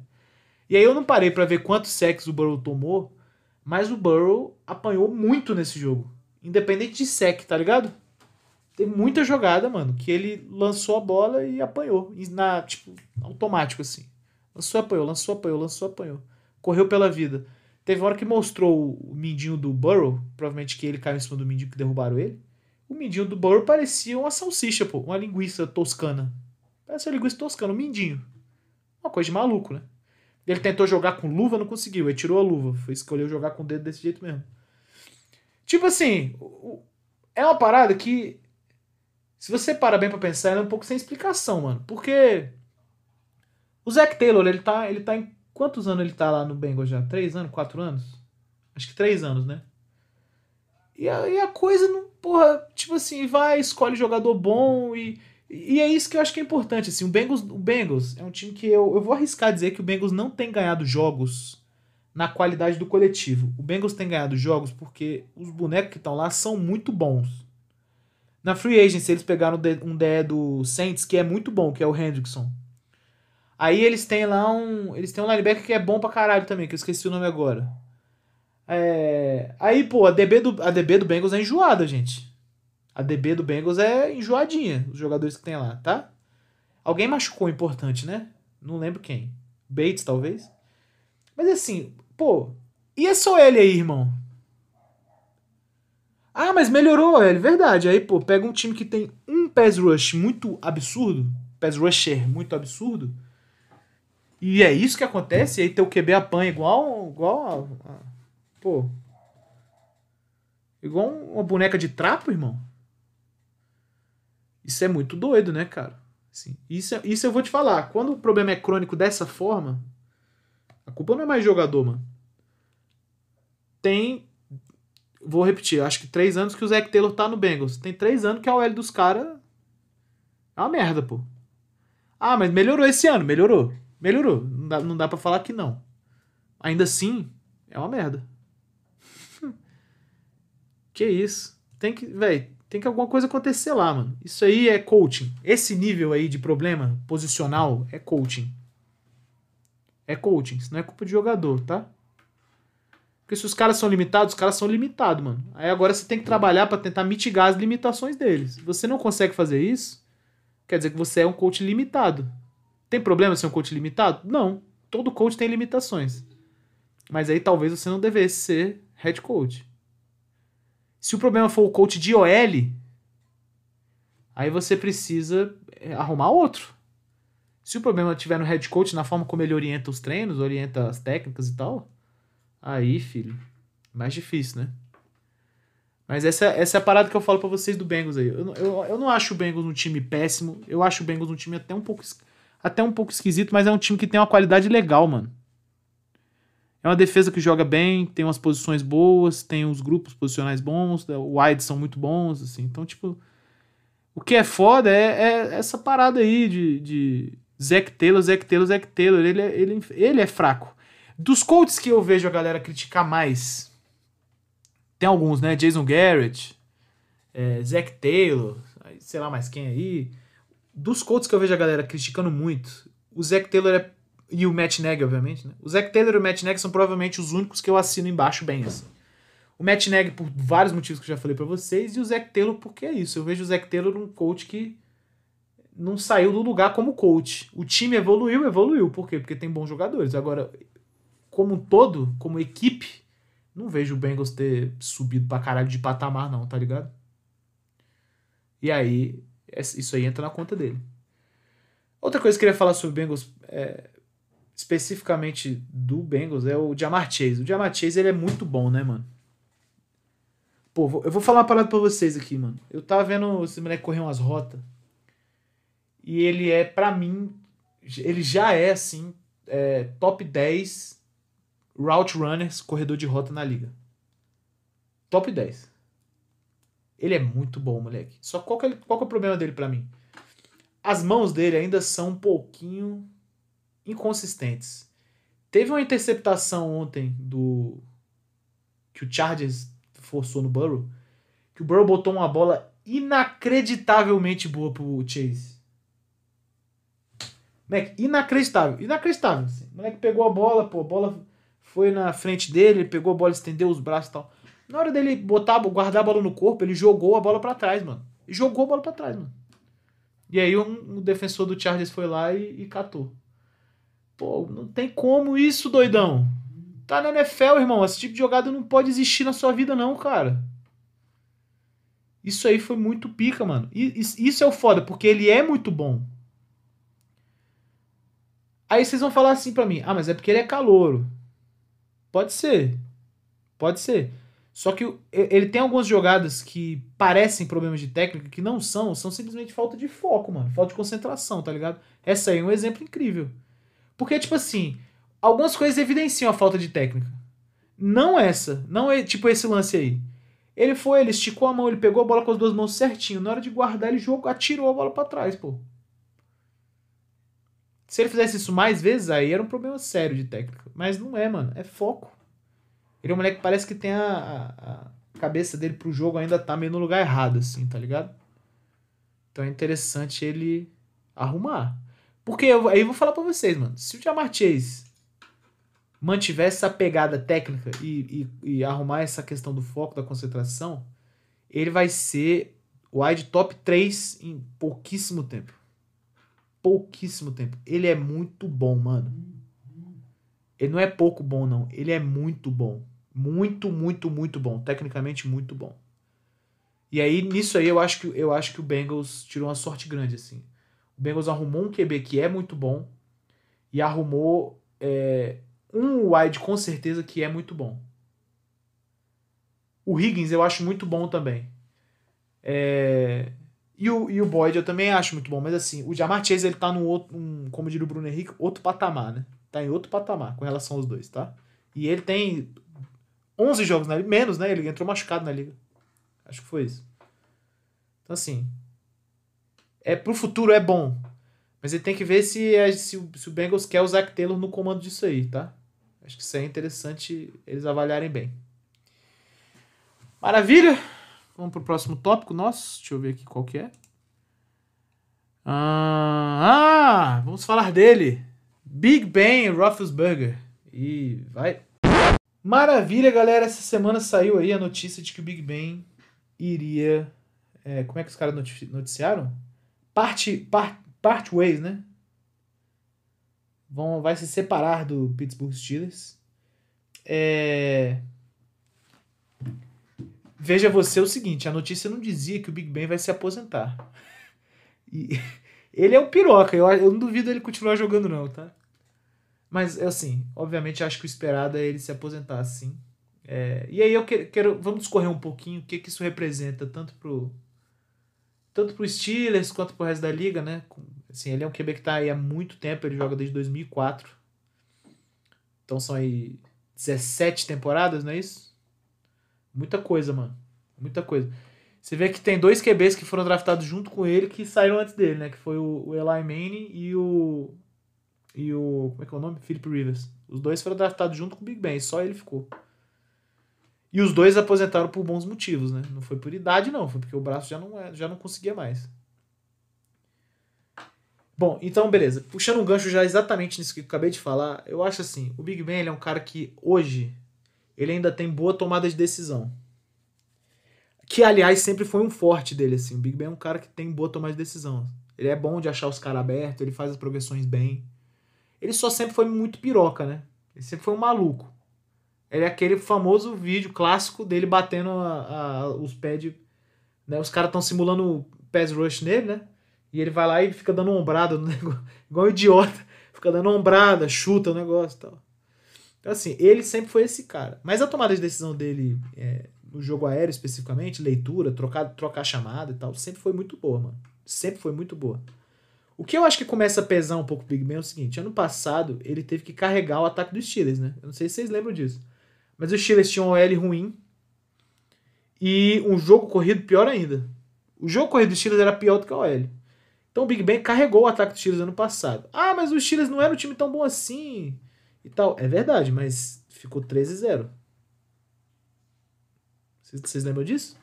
E aí eu não parei para ver quantos sacks o Burrow tomou, mas o Burrow apanhou muito nesse jogo. Independente de sec, tá ligado? Tem muita jogada, mano, que ele lançou a bola e apanhou. Na, tipo, automático, assim. Lançou, apanhou, lançou, apanhou, lançou, apanhou. Correu pela vida. Teve uma hora que mostrou o mindinho do Burrow, provavelmente que ele caiu em cima do mindinho que derrubaram ele. O mindinho do Burrow parecia uma salsicha, pô, uma linguiça toscana. Parece uma linguiça toscana, um mindinho. Uma coisa de maluco, né? Ele tentou jogar com luva, não conseguiu. Ele tirou a luva. Foi escolher jogar com o dedo desse jeito mesmo. Tipo assim, é uma parada que, se você para bem pra pensar, ela é um pouco sem explicação, mano. Porque o Zac Taylor, ele tá, ele tá em. Quantos anos ele tá lá no Bengals já? Três anos? Quatro anos? Acho que três anos, né? E a, e a coisa não. Porra, tipo assim, vai, escolhe jogador bom e e é isso que eu acho que é importante. Assim, o, Bengals, o Bengals é um time que eu, eu vou arriscar dizer que o Bengals não tem ganhado jogos na qualidade do coletivo. O Bengals tem ganhado jogos porque os bonecos que estão lá são muito bons. Na Free Agency eles pegaram um DE do Saints que é muito bom, que é o Hendrickson. Aí eles têm lá um. Eles têm um linebacker que é bom pra caralho também, que eu esqueci o nome agora. É, aí, pô, a DB, do, a DB do Bengals é enjoada, gente. A DB do Bengals é enjoadinha, os jogadores que tem lá, tá? Alguém machucou importante, né? Não lembro quem. Bates, talvez. Mas assim, pô, e é só ele aí, irmão? Ah, mas melhorou, é verdade. Aí, pô, pega um time que tem um pass rush muito absurdo, pass rusher muito absurdo, e é isso que acontece, e aí teu QB apanha igual, igual a, a, pô, igual uma boneca de trapo, irmão. Isso é muito doido, né, cara? Assim, isso, é, isso eu vou te falar. Quando o problema é crônico dessa forma, a culpa não é mais jogador, mano. Tem. Vou repetir, acho que três anos que o Zac Taylor tá no Bengals. Tem três anos que a OL dos caras. É uma merda, pô. Ah, mas melhorou esse ano, melhorou. Melhorou. Não dá, não dá pra falar que não. Ainda assim, é uma merda. Que isso? Tem que. Véi, tem que alguma coisa acontecer lá, mano. Isso aí é coaching. Esse nível aí de problema posicional é coaching. É coaching. Isso não é culpa de jogador, tá? Porque se os caras são limitados, os caras são limitados, mano. Aí agora você tem que trabalhar para tentar mitigar as limitações deles. Se você não consegue fazer isso, quer dizer que você é um coach limitado. Tem problema ser um coach limitado? Não. Todo coach tem limitações. Mas aí talvez você não devesse ser head coach. Se o problema for o coach de OL, aí você precisa é, arrumar outro. Se o problema estiver no head coach, na forma como ele orienta os treinos, orienta as técnicas e tal, aí, filho, mais difícil, né? Mas essa, essa é a parada que eu falo para vocês do Bengals aí. Eu, eu, eu não acho o Bengals um time péssimo. Eu acho o Bengals um time até um pouco até um pouco esquisito, mas é um time que tem uma qualidade legal, mano. É uma defesa que joga bem, tem umas posições boas, tem os grupos posicionais bons, o wide são muito bons, assim. Então, tipo, o que é foda é, é essa parada aí de, de Zac Taylor, Zac Taylor, Zac Taylor. Ele é, ele, ele é fraco. Dos Colts que eu vejo a galera criticar mais, tem alguns, né? Jason Garrett, é, Zac Taylor, sei lá mais quem aí. Dos Colts que eu vejo a galera criticando muito, o Zac Taylor é e o Matt Nagy, obviamente, né? O Zac Taylor e o Matt Nagy são provavelmente os únicos que eu assino embaixo bem, assim. O Matt Nagy por vários motivos que eu já falei para vocês, e o Zac Taylor porque é isso. Eu vejo o Zac Taylor um coach que não saiu do lugar como coach. O time evoluiu, evoluiu. Por quê? Porque tem bons jogadores. Agora, como um todo, como equipe, não vejo o Bengals ter subido pra caralho de patamar, não, tá ligado? E aí, isso aí entra na conta dele. Outra coisa que eu queria falar sobre o Bengals, é, especificamente do Bengals, é o Jamar Chase. O Jamar Chase ele é muito bom, né, mano? Pô, eu vou falar uma parada pra vocês aqui, mano. Eu tava vendo esse moleque correr umas rotas. E ele é, para mim, ele já é, assim, é, top 10 route runners, corredor de rota na liga. Top 10. Ele é muito bom, moleque. Só qual que é, qual que é o problema dele para mim? As mãos dele ainda são um pouquinho inconsistentes. Teve uma interceptação ontem do que o Chargers forçou no Burrow, que o Burrow botou uma bola inacreditavelmente boa pro Chase. Moleque, inacreditável, inacreditável. Assim. O moleque pegou a bola, pô, a bola foi na frente dele, pegou a bola, estendeu os braços e tal. Na hora dele botar, guardar a bola no corpo, ele jogou a bola para trás, mano. Jogou a bola para trás, mano. E aí um, um, defensor do Chargers foi lá e, e catou. Pô, não tem como isso, doidão. Tá na NFL, irmão. Esse tipo de jogada não pode existir na sua vida, não, cara. Isso aí foi muito pica, mano. Isso é o foda, porque ele é muito bom. Aí vocês vão falar assim pra mim: ah, mas é porque ele é calouro. Pode ser. Pode ser. Só que ele tem algumas jogadas que parecem problemas de técnica, que não são, são simplesmente falta de foco, mano. Falta de concentração, tá ligado? Essa aí é um exemplo incrível. Porque, tipo assim, algumas coisas evidenciam a falta de técnica. Não essa. Não é tipo esse lance aí. Ele foi, ele esticou a mão, ele pegou a bola com as duas mãos certinho. Na hora de guardar, ele jogou, atirou a bola para trás, pô. Se ele fizesse isso mais vezes, aí era um problema sério de técnica. Mas não é, mano. É foco. Ele é um moleque que parece que tem a, a, cabeça dele pro jogo ainda tá meio no lugar errado, assim, tá ligado? Então é interessante ele arrumar. Porque eu, aí eu vou falar pra vocês, mano. Se o Jamar Chase mantivesse essa pegada técnica e, e, e, arrumar essa questão do foco, da concentração, ele vai ser o wide top 3 em pouquíssimo tempo. Pouquíssimo tempo. Ele é muito bom, mano. Ele não é pouco bom, não. Ele é muito bom. Muito, muito, muito bom. Tecnicamente, muito bom. E aí, nisso aí, eu acho que, eu acho que o Bengals tirou uma sorte grande, assim. O Bengals arrumou um QB que é muito bom e arrumou é, um wide com certeza que é muito bom. O Higgins eu acho muito bom também. É, e, o, e o Boyd eu também acho muito bom, mas assim, o Jamar Chase ele tá no outro, um, como diria o Bruno Henrique, outro patamar, né? Tá em outro patamar com relação aos dois, tá? E ele tem 11 jogos na liga, menos, né? Ele entrou machucado na liga. Acho que foi isso. Então, assim. É, pro futuro é bom. Mas ele tem que ver se, é, se, o, se o Bengals quer o Zach Taylor no comando disso aí, tá? Acho que isso é interessante eles avaliarem bem. Maravilha! Vamos pro próximo tópico nosso. Deixa eu ver aqui qual que é. Ah, ah vamos falar dele. Big Ben Roethlisberger. E vai. Maravilha, galera. Essa semana saiu aí a notícia de que o Big Ben iria. É, como é que os caras noticiaram? Parte, part, part ways, né? Vão, vai se separar do Pittsburgh Steelers. É... Veja você o seguinte: a notícia não dizia que o Big Ben vai se aposentar. E [laughs] ele é um piroca, eu, eu não duvido ele continuar jogando, não, tá? Mas, assim, obviamente acho que o esperado é ele se aposentar, sim. É, e aí eu quero, quero, Vamos discorrer um pouquinho o que, que isso representa, tanto pro. Tanto pro Steelers quanto pro resto da liga, né? Assim, ele é um QB que tá aí há muito tempo, ele joga desde 2004. Então são aí 17 temporadas, não é isso? Muita coisa, mano. Muita coisa. Você vê que tem dois QBs que foram draftados junto com ele que saíram antes dele, né? Que foi o, o Eli Manning e o e o. Como é que é o nome? Philip Rivers. Os dois foram draftados junto com o Big Ben, só ele ficou. E os dois aposentaram por bons motivos, né? Não foi por idade, não, foi porque o braço já não, é, já não conseguia mais. Bom, então beleza. Puxando um gancho já exatamente nisso que eu acabei de falar, eu acho assim, o Big Ben é um cara que hoje ele ainda tem boa tomada de decisão. Que, aliás, sempre foi um forte dele, assim. O Big Ben é um cara que tem boa tomada de decisão. Ele é bom de achar os caras abertos, ele faz as progressões bem ele só sempre foi muito piroca, né? Ele sempre foi um maluco. Ele é aquele famoso vídeo clássico dele batendo a, a, os pés Né? Os caras estão simulando pass rush nele, né? E ele vai lá e fica dando ombrada no [laughs] negócio, igual um idiota. Fica dando ombrada, chuta o negócio e tal. Então, assim, ele sempre foi esse cara. Mas a tomada de decisão dele é, no jogo aéreo, especificamente, leitura, trocar, trocar chamada e tal, sempre foi muito boa, mano. Sempre foi muito boa. O que eu acho que começa a pesar um pouco o Big Ben é o seguinte: ano passado ele teve que carregar o ataque dos Steelers, né? Eu não sei se vocês lembram disso. Mas os Steelers um OL ruim e um jogo corrido pior ainda. O jogo corrido dos Steelers era pior do que o OL. Então o Big Ben carregou o ataque dos Steelers ano passado. Ah, mas os Steelers não era um time tão bom assim e tal. É verdade, mas ficou 13-0. Vocês lembram disso?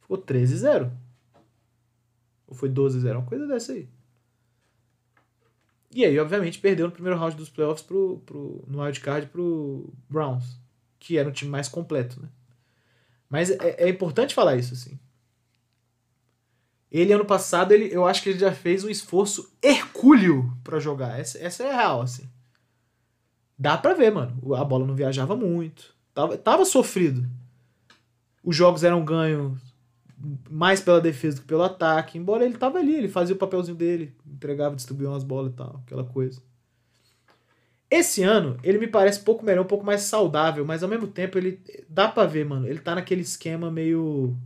Ficou 13-0. Ou foi 12-0? Uma coisa dessa aí. E aí, obviamente, perdeu no primeiro round dos playoffs pro, pro, no wildcard pro Browns, que era um time mais completo, né? Mas é, é importante falar isso, assim. Ele, ano passado, ele, eu acho que ele já fez um esforço hercúleo para jogar. Essa, essa é a real, assim. Dá pra ver, mano. A bola não viajava muito. Tava, tava sofrido. Os jogos eram ganhos mais pela defesa do que pelo ataque. Embora ele tava ali, ele fazia o papelzinho dele, entregava, distribuía umas bolas e tal, aquela coisa. Esse ano, ele me parece um pouco melhor, um pouco mais saudável, mas ao mesmo tempo ele dá para ver, mano, ele tá naquele esquema meio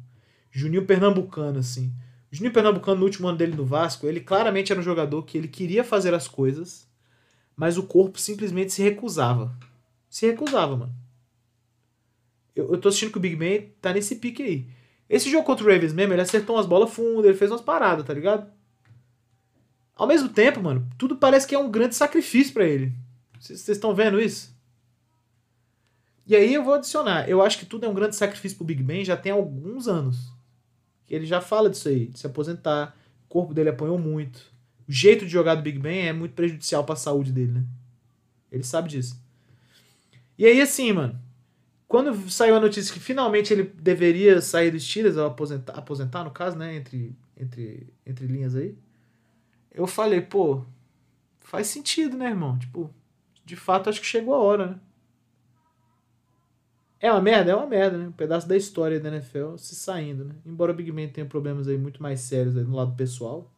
Juninho Pernambucano assim. O Juninho Pernambucano no último ano dele no Vasco, ele claramente era um jogador que ele queria fazer as coisas, mas o corpo simplesmente se recusava. Se recusava, mano. Eu, eu tô assistindo que o Big Ben tá nesse pique aí. Esse jogo contra o Ravens mesmo, ele acertou umas bolas fundas, ele fez umas paradas, tá ligado? Ao mesmo tempo, mano, tudo parece que é um grande sacrifício para ele. Vocês estão vendo isso? E aí eu vou adicionar. Eu acho que tudo é um grande sacrifício pro Big Ben já tem alguns anos. Ele já fala disso aí, de se aposentar. O corpo dele apanhou muito. O jeito de jogar do Big Ben é muito prejudicial para a saúde dele, né? Ele sabe disso. E aí, assim, mano, quando saiu a notícia que finalmente ele deveria sair dos Steelers, ou aposentar, aposentar no caso, né, entre, entre, entre linhas aí, eu falei, pô, faz sentido, né, irmão? Tipo, de fato acho que chegou a hora, né? É uma merda? É uma merda, né? Um pedaço da história da NFL se saindo, né? Embora o Big Ben tenha problemas aí muito mais sérios aí no lado pessoal,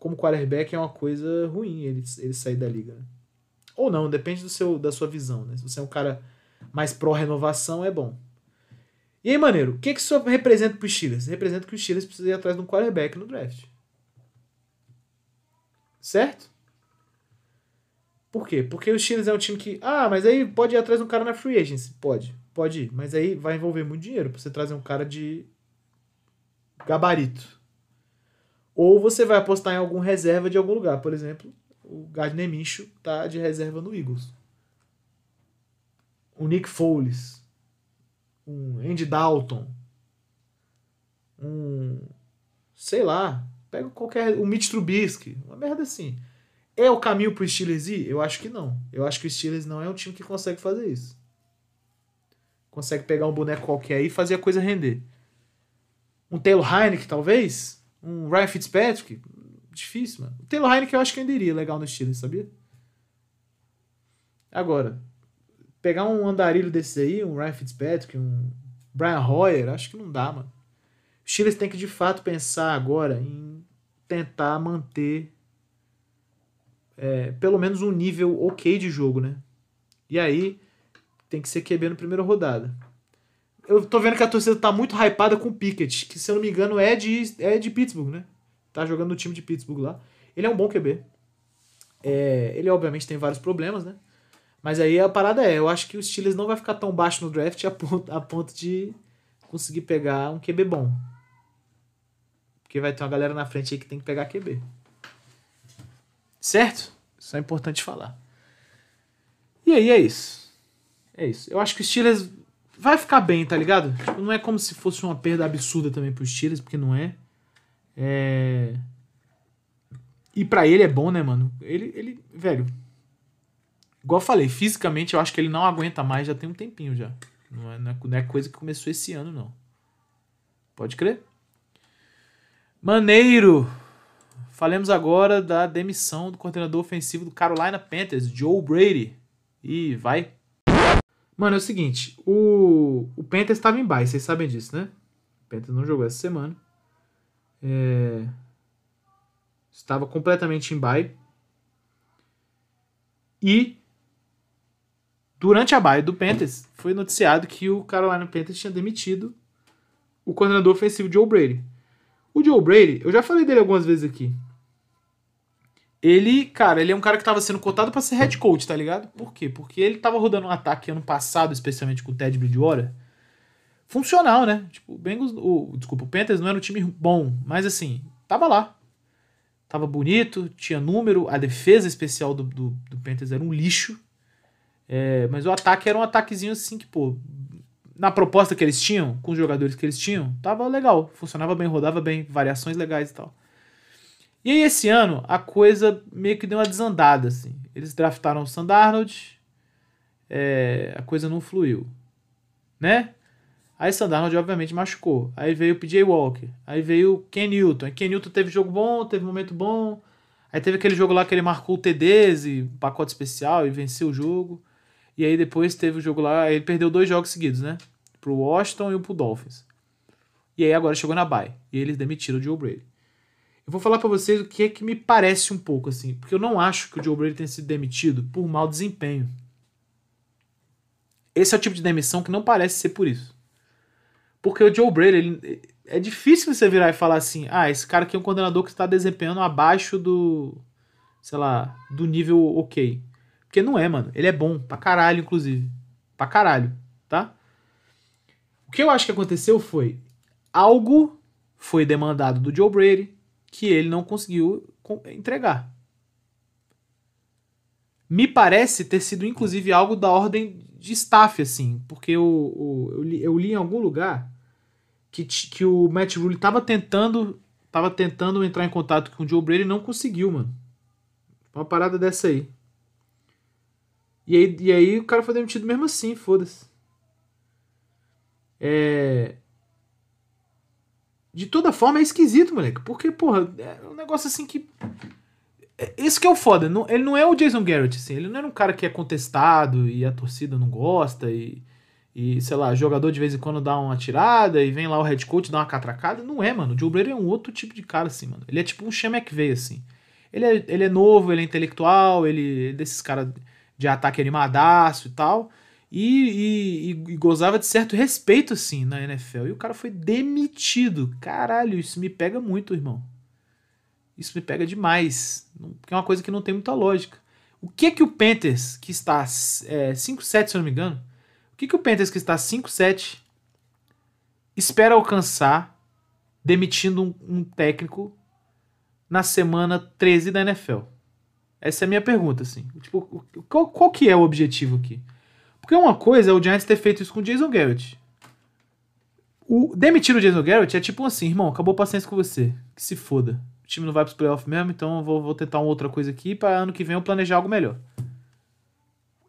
como quarterback é uma coisa ruim ele, ele sair da liga, né? Ou não, depende do seu, da sua visão, né? Se você é um cara mais pró-renovação é bom. E aí, maneiro, o que, que isso representa para os Steelers? Representa que os Steelers precisam ir atrás de um quarterback no draft. Certo? Por quê? Porque o Steelers é um time que. Ah, mas aí pode ir atrás de um cara na free agency. Pode, pode ir. Mas aí vai envolver muito dinheiro para você trazer um cara de gabarito. Ou você vai apostar em algum reserva de algum lugar. Por exemplo, o Gardner Minshew tá de reserva no Eagles um Nick Foles, um Andy Dalton, um sei lá, pega qualquer, um Mitch Trubisky, uma merda assim. É o caminho pro Steelers ir? Eu acho que não. Eu acho que o Steelers não é um time que consegue fazer isso. Consegue pegar um boneco qualquer e fazer a coisa render. Um Taylor Heineken, talvez? Um Ryan Fitzpatrick? Difícil, mano. O Taylor Heineken eu acho que ainda iria legal no Steelers, sabia? Agora, pegar um andarilho desses aí, um Ryan Fitzpatrick, um Brian Hoyer, acho que não dá, mano. O Steelers tem que de fato pensar agora em tentar manter é, pelo menos um nível ok de jogo, né? E aí tem que ser QB no primeira rodada. Eu tô vendo que a torcida tá muito hypada com o Pickett, que se eu não me engano é de, é de Pittsburgh, né? Tá jogando no time de Pittsburgh lá. Ele é um bom QB. É, ele obviamente tem vários problemas, né? Mas aí a parada é, eu acho que o Steelers não vai ficar tão baixo no draft a ponto, a ponto de conseguir pegar um QB bom. Porque vai ter uma galera na frente aí que tem que pegar QB. Certo? Isso é importante falar. E aí é isso. É isso. Eu acho que o Steelers vai ficar bem, tá ligado? Tipo, não é como se fosse uma perda absurda também pro Steelers, porque não é. É. E para ele é bom, né, mano? Ele, ele, velho, Igual eu falei, fisicamente eu acho que ele não aguenta mais, já tem um tempinho já. Não é, não é coisa que começou esse ano, não. Pode crer? Maneiro! Falemos agora da demissão do coordenador ofensivo do Carolina Panthers, Joe Brady. E vai. Mano, é o seguinte, o, o Panthers estava em bye, vocês sabem disso, né? O Panthers não jogou essa semana. é, estava completamente em bye. E durante a bye do Panthers, foi noticiado que o Carolina Panthers tinha demitido o coordenador ofensivo Joe Brady. O Joe Brady, eu já falei dele algumas vezes aqui. Ele, cara, ele é um cara que estava sendo cotado para ser head coach, tá ligado? Por quê? Porque ele estava rodando um ataque ano passado, especialmente com o Ted Bridgewater, funcional, né? Tipo, o Bengals, o, desculpa, o Panthers não era um time bom, mas assim, tava lá. Tava bonito, tinha número, a defesa especial do, do, do Panthers era um lixo. É, mas o ataque era um ataquezinho assim que, pô, na proposta que eles tinham, com os jogadores que eles tinham, tava legal. Funcionava bem, rodava bem, variações legais e tal. E aí esse ano a coisa meio que deu uma desandada, assim. Eles draftaram o Sandarnold, é, a coisa não fluiu, né? Aí Sandarnold obviamente machucou. Aí veio o PJ Walker. Aí veio o Ken Newton. Ken Newton teve jogo bom, teve momento bom. Aí teve aquele jogo lá que ele marcou o TDs e pacote especial e venceu o jogo. E aí depois teve o jogo lá, ele perdeu dois jogos seguidos, né? Pro Washington e pro Dolphins. E aí agora chegou na bye. E eles demitiram o Joe Brady. Eu vou falar para vocês o que é que me parece um pouco assim, porque eu não acho que o Joe Brady tenha sido demitido por mau desempenho. Esse é o tipo de demissão que não parece ser por isso. Porque o Joe Brady, ele, é difícil você virar e falar assim: ah, esse cara aqui é um coordenador que está desempenhando abaixo do, sei lá, do nível ok. Porque não é, mano. Ele é bom pra caralho, inclusive. Pra caralho, tá? O que eu acho que aconteceu foi algo foi demandado do Joe Brady que ele não conseguiu entregar. Me parece ter sido, inclusive, algo da ordem de staff, assim, porque eu, eu, li, eu li em algum lugar que, que o Matt Rule estava tentando tava tentando entrar em contato com o Joe Brady e não conseguiu, mano. Uma parada dessa aí. E aí, e aí o cara foi demitido mesmo assim, foda-se. É... De toda forma é esquisito, moleque. Porque, porra, é um negócio assim que. Esse é, que é o foda. Não, ele não é o Jason Garrett, assim. Ele não é um cara que é contestado e a torcida não gosta e e, sei lá, jogador de vez em quando dá uma tirada e vem lá o head coach dá uma catracada. Não é, mano. O Joe Brady é um outro tipo de cara, assim, mano. Ele é tipo um Sean McVay, assim. Ele é, ele é novo, ele é intelectual, ele é desses caras de ataque animadaço e tal. E, e, e, gozava de certo respeito, assim, na NFL. E o cara foi demitido. Caralho, isso me pega muito, irmão. Isso me pega demais. Porque é uma coisa que não tem muita lógica. O que que o Panthers, que está é, 5-7, se eu não me engano, o que, que o Panthers, que está 5-7, espera alcançar demitindo um, um, técnico na semana 13 da NFL? Essa é a minha pergunta, assim. Tipo, qual, qual que é o objetivo aqui? Porque uma coisa é o Giants ter feito isso com o Jason Garrett. O demitir o Jason Garrett é tipo assim, irmão, acabou a paciência com você. Que se foda. O time não vai para os playoffs mesmo, então eu vou, vou tentar uma outra coisa aqui para ano que vem eu planejar algo melhor.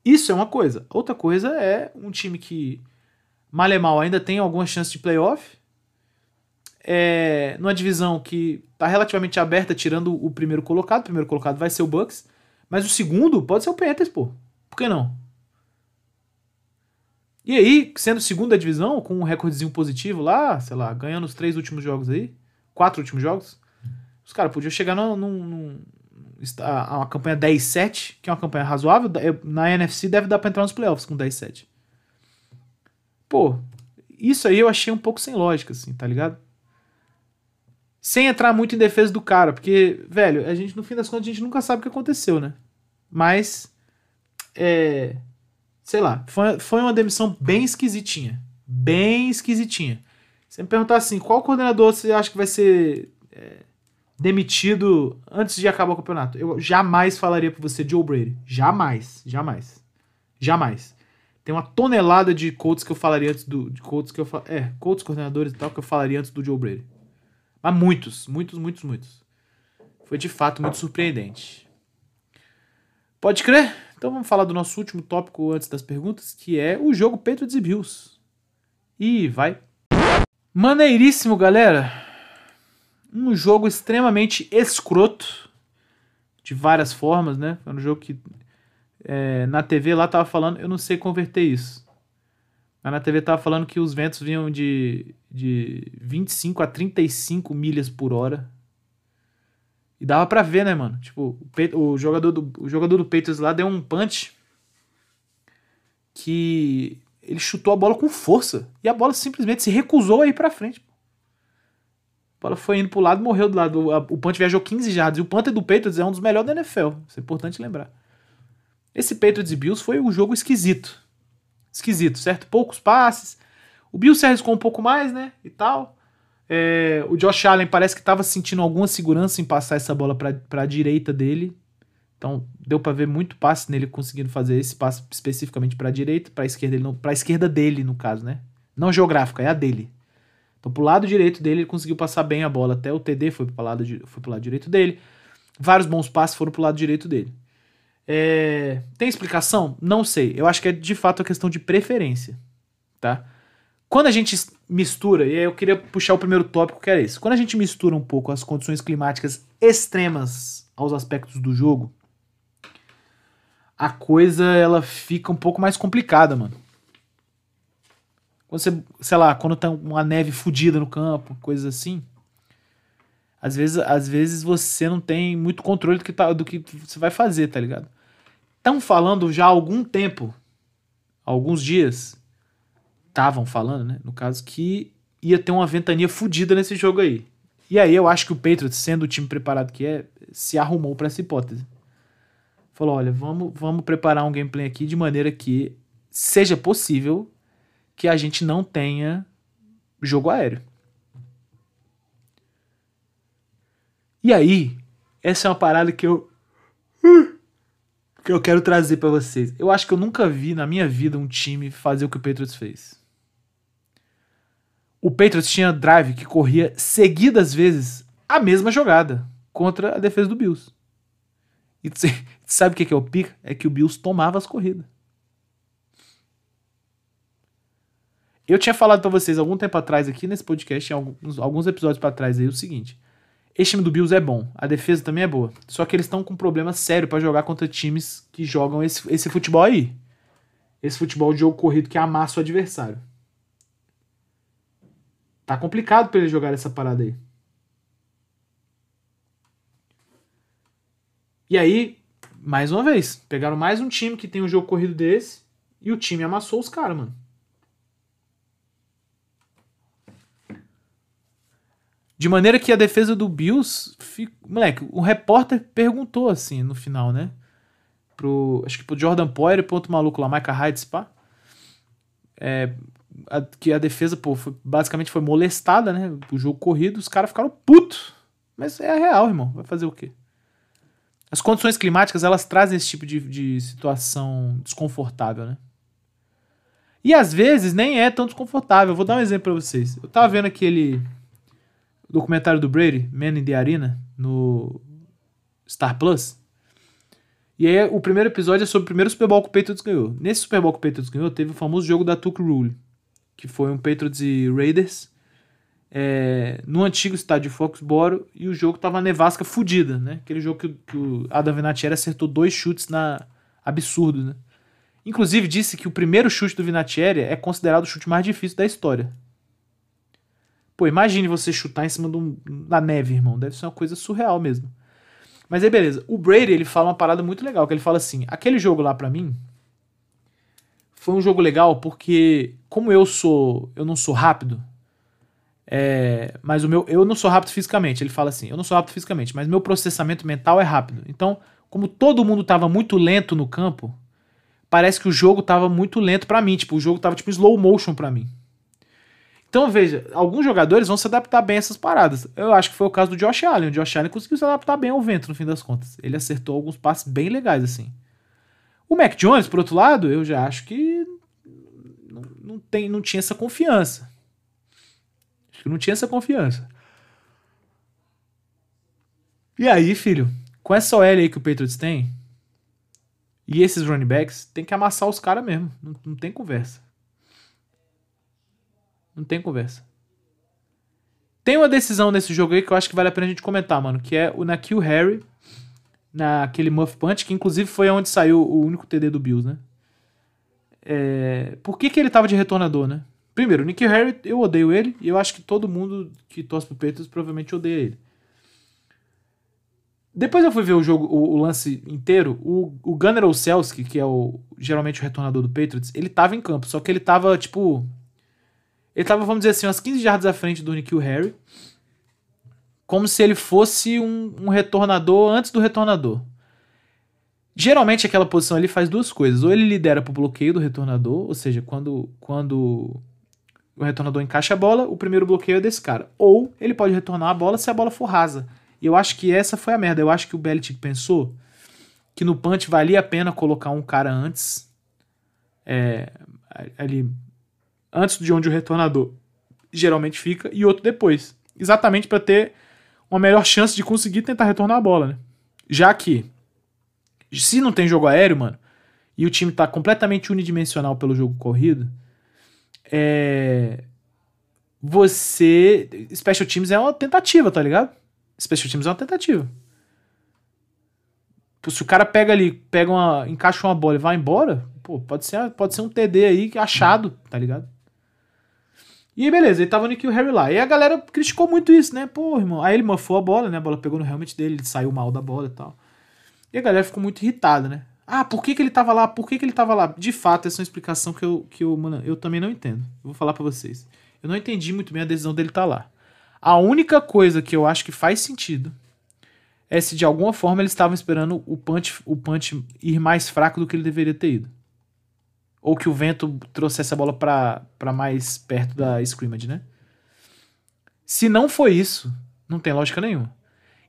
Isso é uma coisa. Outra coisa é um time que, mal é mal, ainda tem alguma chance de playoff. É, numa divisão que está relativamente aberta, tirando o primeiro colocado. O primeiro colocado vai ser o Bucks. Mas o segundo pode ser o Panthers, pô. Por que não? E aí, sendo segundo da divisão, com um recordezinho positivo lá, sei lá, ganhando os três últimos jogos aí, quatro últimos jogos, os caras podiam chegar num, num, a, a campanha 10-7, que é uma campanha razoável, na NFC deve dar pra entrar nos playoffs com 10-7. Pô, isso aí eu achei um pouco sem lógica, assim, tá ligado? Sem entrar muito em defesa do cara, porque, velho, a gente, no fim das contas, a gente nunca sabe o que aconteceu, né? Mas, é. Sei lá, foi, foi uma demissão bem esquisitinha. Bem esquisitinha. Você me perguntar assim, qual coordenador você acha que vai ser é, demitido antes de acabar o campeonato. Eu jamais falaria para você Joe Brady. Jamais, jamais. Jamais. Tem uma tonelada de coaches que eu falaria antes do de coaches que eu é, coaches coordenadores e tal que eu falaria antes do Joe Brady. Mas muitos, muitos, muitos, muitos. Foi de fato muito surpreendente. Pode crer? Então vamos falar do nosso último tópico antes das perguntas, que é o jogo Patriots e Bills. E vai. Maneiríssimo, galera um jogo extremamente escroto, de várias formas, né? Foi um jogo que é, na TV lá tava falando, eu não sei converter isso. Mas na TV tava falando que os ventos vinham de, de 25 a 35 milhas por hora. E dava pra ver, né, mano? Tipo, o, o, jogador, do, o jogador do Patriots lá deu um punch que ele chutou a bola com força. E a bola simplesmente se recusou a ir pra frente. A bola foi indo pro lado morreu do lado. O punch viajou 15 jardas. E o punter do Patriots é um dos melhores da NFL. Isso é importante lembrar. Esse Patriots e Bills foi um jogo esquisito. Esquisito, certo? Poucos passes. O Bills se arriscou um pouco mais, né? E tal. É, o Josh Allen parece que estava sentindo alguma segurança em passar essa bola para a direita dele. Então deu para ver muito passe nele conseguindo fazer esse passe especificamente para a direita, para a esquerda, para a esquerda dele no caso, né? Não geográfica, é a dele. Então pro lado direito dele ele conseguiu passar bem a bola, até o TD foi pro lado foi pro lado direito dele. Vários bons passes foram pro lado direito dele. É... Tem explicação? Não sei. Eu acho que é de fato a questão de preferência, tá? Quando a gente mistura, e aí eu queria puxar o primeiro tópico que era esse. Quando a gente mistura um pouco as condições climáticas extremas aos aspectos do jogo, a coisa ela fica um pouco mais complicada, mano. Quando você, sei lá, quando tá uma neve fodida no campo, coisas assim, às vezes, às vezes você não tem muito controle do que, tá, do que você vai fazer, tá ligado? Estão falando já há algum tempo, alguns dias, estavam falando, né? No caso, que ia ter uma ventania fodida nesse jogo aí. E aí eu acho que o Patriots, sendo o time preparado que é, se arrumou para essa hipótese. Falou: olha, vamos, vamos preparar um gameplay aqui de maneira que seja possível que a gente não tenha jogo aéreo. E aí, essa é uma parada que eu que eu quero trazer para vocês. Eu acho que eu nunca vi na minha vida um time fazer o que o Patriots fez. O Patriots tinha drive que corria seguidas vezes a mesma jogada contra a defesa do Bills. E [laughs] sabe o que é o pico? É que o Bills tomava as corridas. Eu tinha falado para vocês algum tempo atrás aqui nesse podcast, alguns, alguns episódios para trás aí, o seguinte: esse time do Bills é bom, a defesa também é boa. Só que eles estão com um problema sério para jogar contra times que jogam esse, esse futebol aí. Esse futebol de jogo corrido que amassa o adversário. Tá complicado para eles jogar essa parada aí. E aí, mais uma vez, pegaram mais um time que tem um jogo corrido desse e o time amassou os caras, mano. De maneira que a defesa do Bills. Fica... Moleque, o repórter perguntou assim no final, né? Pro, acho que pro Jordan Poyer e pro outro maluco lá, Micah Hyde, pá. É, a, que a defesa, pô, foi, basicamente foi molestada, né? O jogo corrido, os caras ficaram putos. Mas é real, irmão. Vai fazer o quê? As condições climáticas, elas trazem esse tipo de, de situação desconfortável, né? E às vezes nem é tão desconfortável. Vou dar um exemplo pra vocês. Eu tava vendo aquele documentário do Brady, Man in the Arena, no Star Plus. E aí o primeiro episódio é sobre o primeiro Super Bowl que o Patriots ganhou. Nesse Super Bowl que o Patriots ganhou, teve o famoso jogo da Tuck Rule, que foi um Patriots e Raiders é, no antigo estádio Foxboro e o jogo tava nevasca fudida, né? Aquele jogo que, que o Adam Vinatieri acertou dois chutes na absurdo, né? Inclusive disse que o primeiro chute do Vinatieri é considerado o chute mais difícil da história. Pô, imagine você chutar em cima um, da neve, irmão. Deve ser uma coisa surreal mesmo. Mas aí, beleza. O Brady, ele fala uma parada muito legal, que ele fala assim, aquele jogo lá para mim foi um jogo legal porque como eu sou, eu não sou rápido, é, mas o meu, eu não sou rápido fisicamente. Ele fala assim, eu não sou rápido fisicamente, mas meu processamento mental é rápido. Então, como todo mundo tava muito lento no campo, parece que o jogo tava muito lento para mim, tipo, o jogo tava tipo slow motion para mim. Então, veja, alguns jogadores vão se adaptar bem a essas paradas. Eu acho que foi o caso do Josh Allen. O Josh Allen conseguiu se adaptar bem ao vento, no fim das contas. Ele acertou alguns passes bem legais, assim. O Mac Jones, por outro lado, eu já acho que não, tem, não tinha essa confiança. Acho que não tinha essa confiança. E aí, filho, com essa OL aí que o Patriots tem, e esses running backs, tem que amassar os caras mesmo. Não, não tem conversa. Não tem conversa. Tem uma decisão nesse jogo aí que eu acho que vale a pena a gente comentar, mano. Que é o Nakil Harry, naquele Muff Punch, que inclusive foi onde saiu o único TD do Bills, né? É, por que, que ele tava de retornador, né? Primeiro, o Nick Harry, eu odeio ele, e eu acho que todo mundo que torce pro Patriots provavelmente odeia ele. Depois eu fui ver o jogo, o, o lance inteiro. O, o Gunnar que é o geralmente o retornador do Patriots, ele tava em campo, só que ele tava, tipo. Ele tava, vamos dizer assim, umas 15 jardas à frente do Nick Harry. Como se ele fosse um, um retornador antes do retornador. Geralmente aquela posição ali faz duas coisas. Ou ele lidera pro bloqueio do retornador, ou seja, quando, quando o retornador encaixa a bola, o primeiro bloqueio é desse cara. Ou ele pode retornar a bola se a bola for rasa. E eu acho que essa foi a merda. Eu acho que o Belichick pensou que no punch valia a pena colocar um cara antes, é, ali, antes de onde o retornador geralmente fica, e outro depois. Exatamente para ter uma melhor chance de conseguir tentar retornar a bola, né? Já que, se não tem jogo aéreo, mano, e o time tá completamente unidimensional pelo jogo corrido, é. Você. Special Teams é uma tentativa, tá ligado? Special Teams é uma tentativa. Se o cara pega ali, pega uma, encaixa uma bola e vai embora, pô, pode ser, pode ser um TD aí achado, tá ligado? E aí, beleza, ele tava no Nick Harry lá. E a galera criticou muito isso, né? Pô, irmão. Aí ele mofou a bola, né? A bola pegou no helmet dele, ele saiu mal da bola e tal. E a galera ficou muito irritada, né? Ah, por que, que ele tava lá? Por que, que ele tava lá? De fato, essa é uma explicação que eu, que eu, mano, eu também não entendo. Eu vou falar para vocês. Eu não entendi muito bem a decisão dele estar tá lá. A única coisa que eu acho que faz sentido é se de alguma forma eles estavam esperando o punch, o punch ir mais fraco do que ele deveria ter ido. Ou que o vento trouxesse a bola para mais perto da scrimmage, né? Se não foi isso, não tem lógica nenhuma.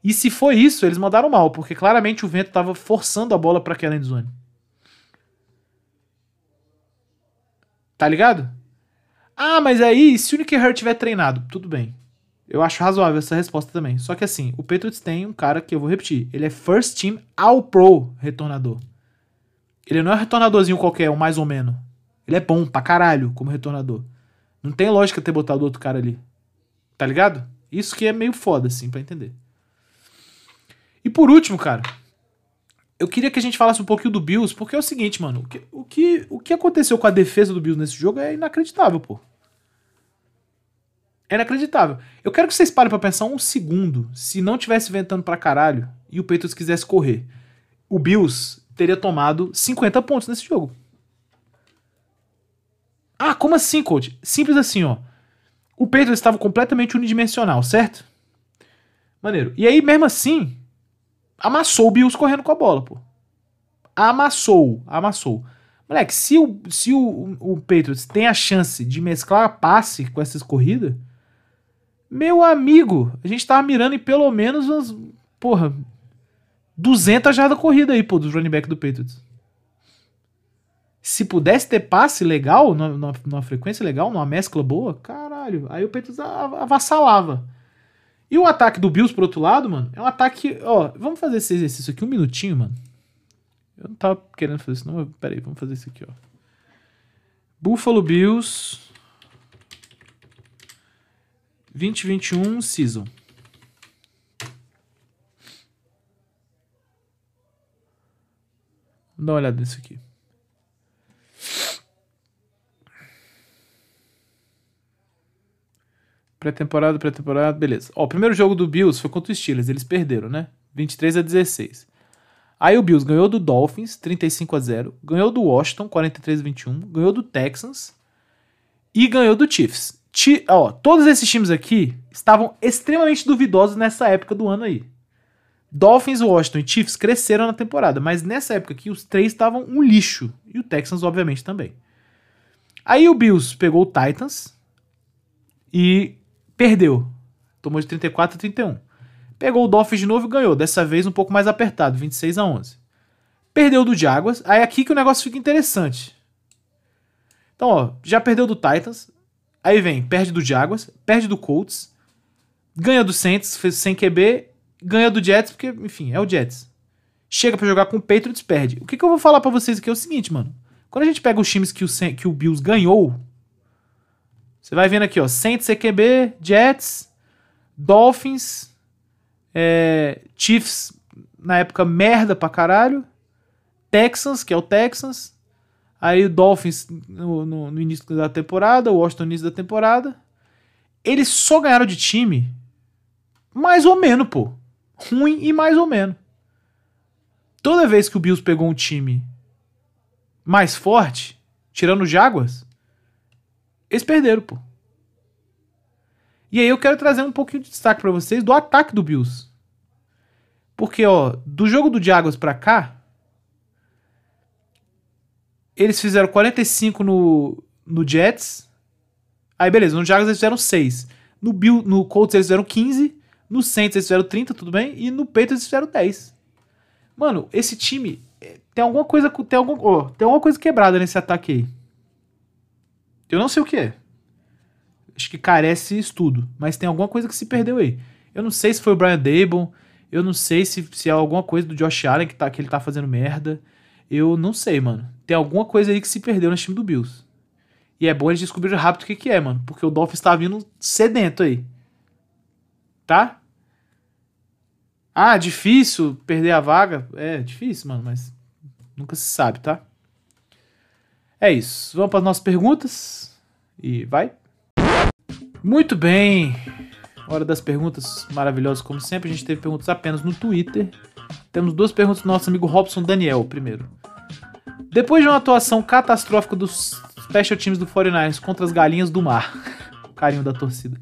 E se foi isso, eles mandaram mal, porque claramente o vento estava forçando a bola para aquela endzone. Tá ligado? Ah, mas aí, se o Nick Hurt tiver treinado, tudo bem. Eu acho razoável essa resposta também. Só que assim, o Patriots tem um cara que eu vou repetir. Ele é first team all pro retornador. Ele não é um retornadorzinho qualquer, um mais ou menos. Ele é bom pra caralho como retornador. Não tem lógica ter botado outro cara ali. Tá ligado? Isso que é meio foda, assim, pra entender. E por último, cara, eu queria que a gente falasse um pouquinho do Bills, porque é o seguinte, mano. O que, o que, o que aconteceu com a defesa do Bills nesse jogo é inacreditável, pô. É inacreditável. Eu quero que vocês parem pra pensar um segundo. Se não tivesse ventando pra caralho e o Patriots quisesse correr, o Bills teria tomado 50 pontos nesse jogo. Ah, como assim, coach? Simples assim, ó. O Patriots estava completamente unidimensional, certo? Maneiro. E aí, mesmo assim, amassou o Bills correndo com a bola, pô. Amassou, amassou. Moleque, se o, se o, o Patriots tem a chance de mesclar passe com essas corridas, meu amigo, a gente tava mirando em pelo menos umas, porra, 200 jardas corrida aí, pô, dos running back do Patriots. Se pudesse ter passe legal, numa, numa, frequência legal, numa mescla boa, caralho, aí o Patriots avassalava. E o ataque do Bills, por outro lado, mano, é um ataque. Ó, vamos fazer esse exercício aqui um minutinho, mano. Eu não tava querendo fazer isso, não, mas peraí, vamos fazer isso aqui, ó. Buffalo Bills. 2021 Season. Dar uma olhada nisso aqui. Pré-temporada, pré-temporada, beleza. Ó, o primeiro jogo do Bills foi contra os Steelers, eles perderam, né? 23 a 16. Aí o Bills ganhou do Dolphins, 35 a 0, ganhou do Washington, 43 a 21, ganhou do Texans e ganhou do Chiefs, Ti, ó, todos esses times aqui estavam extremamente duvidosos nessa época do ano aí. Dolphins, Washington e Chiefs cresceram na temporada, mas nessa época aqui os três estavam um lixo. E o Texans, obviamente, também. Aí o Bills pegou o Titans e perdeu. Tomou de 34 a 31. Pegou o Dolphins de novo e ganhou. Dessa vez um pouco mais apertado, 26 a 11. Perdeu do Jaguars. Aí é aqui que o negócio fica interessante. Então, ó, já perdeu do Titans, Aí vem, perde do Jaguars, perde do Colts, ganha do Saints, fez sem QB, ganha do Jets, porque, enfim, é o Jets. Chega para jogar com o Patriots, perde. O que, que eu vou falar para vocês aqui é o seguinte, mano. Quando a gente pega os times que o, que o Bills ganhou, você vai vendo aqui, ó, Saints, CQB, Jets, Dolphins, é, Chiefs, na época merda pra caralho, Texans, que é o Texans, Aí o Dolphins no, no, no início da temporada, o Washington no início da temporada. Eles só ganharam de time mais ou menos, pô. Ruim e mais ou menos. Toda vez que o Bills pegou um time mais forte, tirando os Jaguars, eles perderam, pô. E aí eu quero trazer um pouquinho de destaque para vocês do ataque do Bills. Porque, ó, do jogo do Jaguars pra cá, eles fizeram 45 no, no Jets. Aí, beleza, no Jaguars eles fizeram 6. No, Bill, no Colts eles fizeram 15. No Saints eles fizeram 30, tudo bem? E no Patriots eles fizeram 10. Mano, esse time eh, tem alguma coisa tem algum, oh, tem alguma coisa quebrada nesse ataque aí. Eu não sei o que é. Acho que carece estudo, mas tem alguma coisa que se perdeu aí. Eu não sei se foi o Brian Dable, eu não sei se, se é alguma coisa do Josh Allen que, tá, que ele tá fazendo merda. Eu não sei, mano. Tem alguma coisa aí que se perdeu no time do Bills. E é bom eles descobrirem rápido o que, que é, mano. Porque o Dolphins tá vindo sedento aí. Tá? Ah, difícil perder a vaga. É difícil, mano, mas nunca se sabe, tá? É isso. Vamos para as nossas perguntas. E vai. Muito bem. Hora das perguntas maravilhosas, como sempre. A gente teve perguntas apenas no Twitter. Temos duas perguntas do nosso amigo Robson Daniel, primeiro. Depois de uma atuação catastrófica dos special teams do 49ers contra as galinhas do mar, o [laughs] carinho da torcida.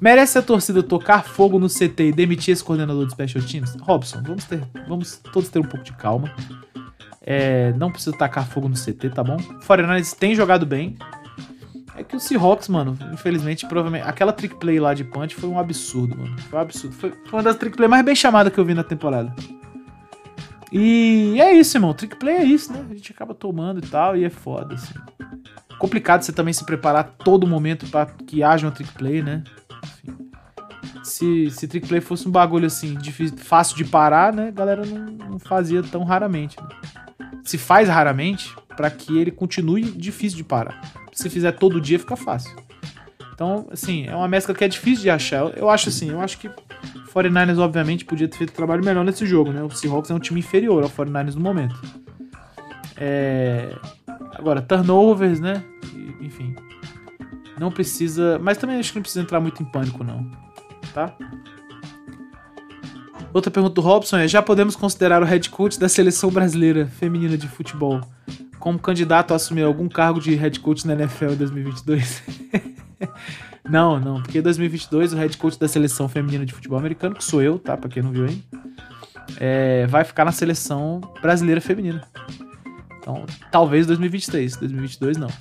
Merece a torcida tocar fogo no CT e demitir esse coordenador de special teams? Robson, vamos ter, vamos todos ter um pouco de calma. É, não precisa tacar fogo no CT, tá bom? O 49ers tem jogado bem. É que o Seahawks, mano, infelizmente, provavelmente. Aquela trick play lá de punch foi um absurdo, mano. Foi um absurdo. Foi, foi uma das trick play mais bem chamadas que eu vi na temporada. E é isso, irmão. Trick play é isso, né? A gente acaba tomando e tal, e é foda, assim. Complicado você também se preparar todo momento para que haja uma trick play, né? Se, se trick play fosse um bagulho assim, difícil, fácil de parar, né? A galera não, não fazia tão raramente. Né? Se faz raramente para que ele continue difícil de parar. Se fizer todo dia, fica fácil. Então, assim, é uma mescla que é difícil de achar. Eu acho assim, eu acho que 49ers, obviamente, podia ter feito um trabalho melhor nesse jogo, né? O Seahawks é um time inferior ao 49ers no momento. É... Agora, turnovers, né? Enfim. Não precisa. Mas também acho que não precisa entrar muito em pânico, não tá? Outra pergunta do Robson é: já podemos considerar o head coach da seleção brasileira feminina de futebol como candidato a assumir algum cargo de head coach na NFL em 2022? não, não, porque em 2022 o head coach da seleção feminina de futebol americano, que sou eu, tá? Pra quem não viu ainda, é, vai ficar na seleção brasileira feminina. Então, talvez 2023, 2022 não. [laughs]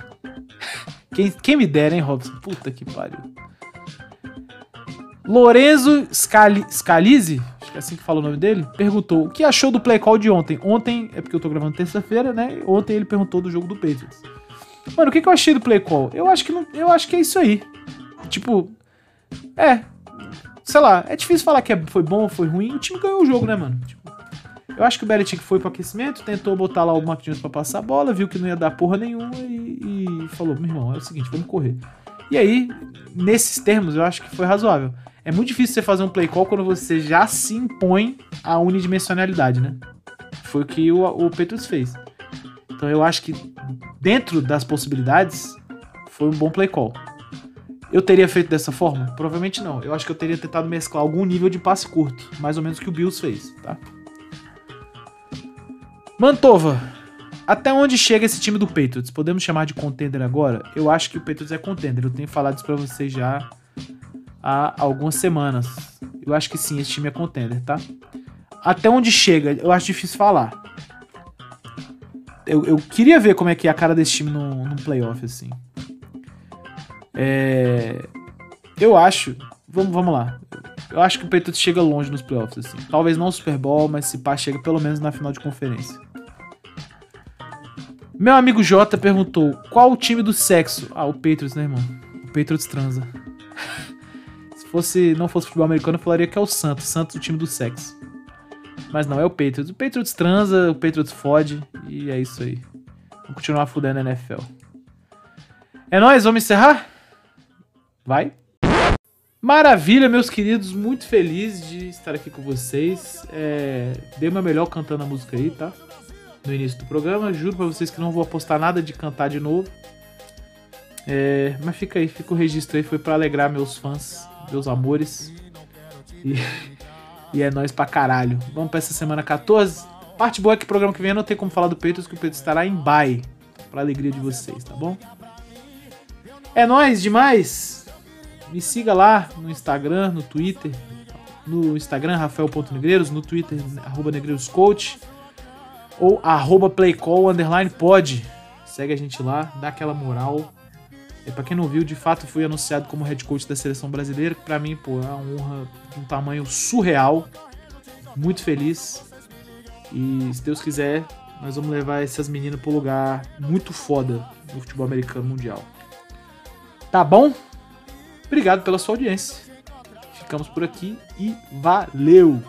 Quem, quem me dera, hein, Robson? Puta que pariu. Lorenzo Scali Scalise, acho que é assim que fala o nome dele, perguntou o que achou do play call de ontem. Ontem, é porque eu tô gravando terça-feira, né? Ontem ele perguntou do jogo do Patriots. Mano, o que, que eu achei do play call? Eu acho que não, eu acho que é isso aí. Tipo, é, sei lá, é difícil falar que é, foi bom foi ruim. O time ganhou o jogo, né, mano? Tipo, eu acho que o Belichick foi pro aquecimento, tentou botar lá o Jones pra passar a bola, viu que não ia dar porra nenhuma e, e falou: meu irmão, é o seguinte, vamos correr. E aí, nesses termos, eu acho que foi razoável. É muito difícil você fazer um play call quando você já se impõe a unidimensionalidade, né? Foi o que o, o Petrus fez. Então eu acho que dentro das possibilidades foi um bom play call. Eu teria feito dessa forma? Provavelmente não. Eu acho que eu teria tentado mesclar algum nível de passe curto, mais ou menos o que o Bills fez, tá? Mantova, até onde chega esse time do Patriots? Podemos chamar de contender agora? Eu acho que o Patriots é contender. Eu tenho falado isso pra vocês já há algumas semanas. Eu acho que sim, esse time é contender, tá? Até onde chega, eu acho difícil falar. Eu, eu queria ver como é que é a cara desse time num, num playoff, assim. É, eu acho. Vamos, vamos lá. Eu acho que o Patriots chega longe nos playoffs, assim. Talvez não no Super Bowl, mas se pá, chega pelo menos na final de conferência. Meu amigo Jota perguntou: qual o time do sexo? Ah, o Patriots, né, irmão? O Patriots transa fosse não fosse futebol americano, eu falaria que é o Santos. Santos, o time do sexo. Mas não, é o Patriots. O Patriots transa, o Patriots fode. E é isso aí. Vamos continuar fudendo a NFL. É nóis, vamos encerrar? Vai. Maravilha, meus queridos. Muito feliz de estar aqui com vocês. É... Dei meu melhor cantando a música aí, tá? no início do programa. Juro pra vocês que não vou apostar nada de cantar de novo. É, mas fica aí, fica o registro aí. Foi para alegrar meus fãs, meus amores. E, e é nóis pra caralho. Vamos pra essa semana 14. Parte boa é que o programa que vem não tem como falar do Peitos, que o Peitos estará em bye. Pra alegria de vocês, tá bom? É nóis demais! Me siga lá no Instagram, no Twitter. No Instagram, rafael.negreiros. No Twitter, arroba negreiroscoach. Ou arroba playcall, underline pod. Segue a gente lá, dá aquela moral. E pra quem não viu, de fato fui anunciado como head coach da seleção brasileira, que pra mim, pô, é uma honra de um tamanho surreal. Muito feliz. E se Deus quiser, nós vamos levar essas meninas pro lugar muito foda no futebol americano mundial. Tá bom? Obrigado pela sua audiência. Ficamos por aqui e valeu!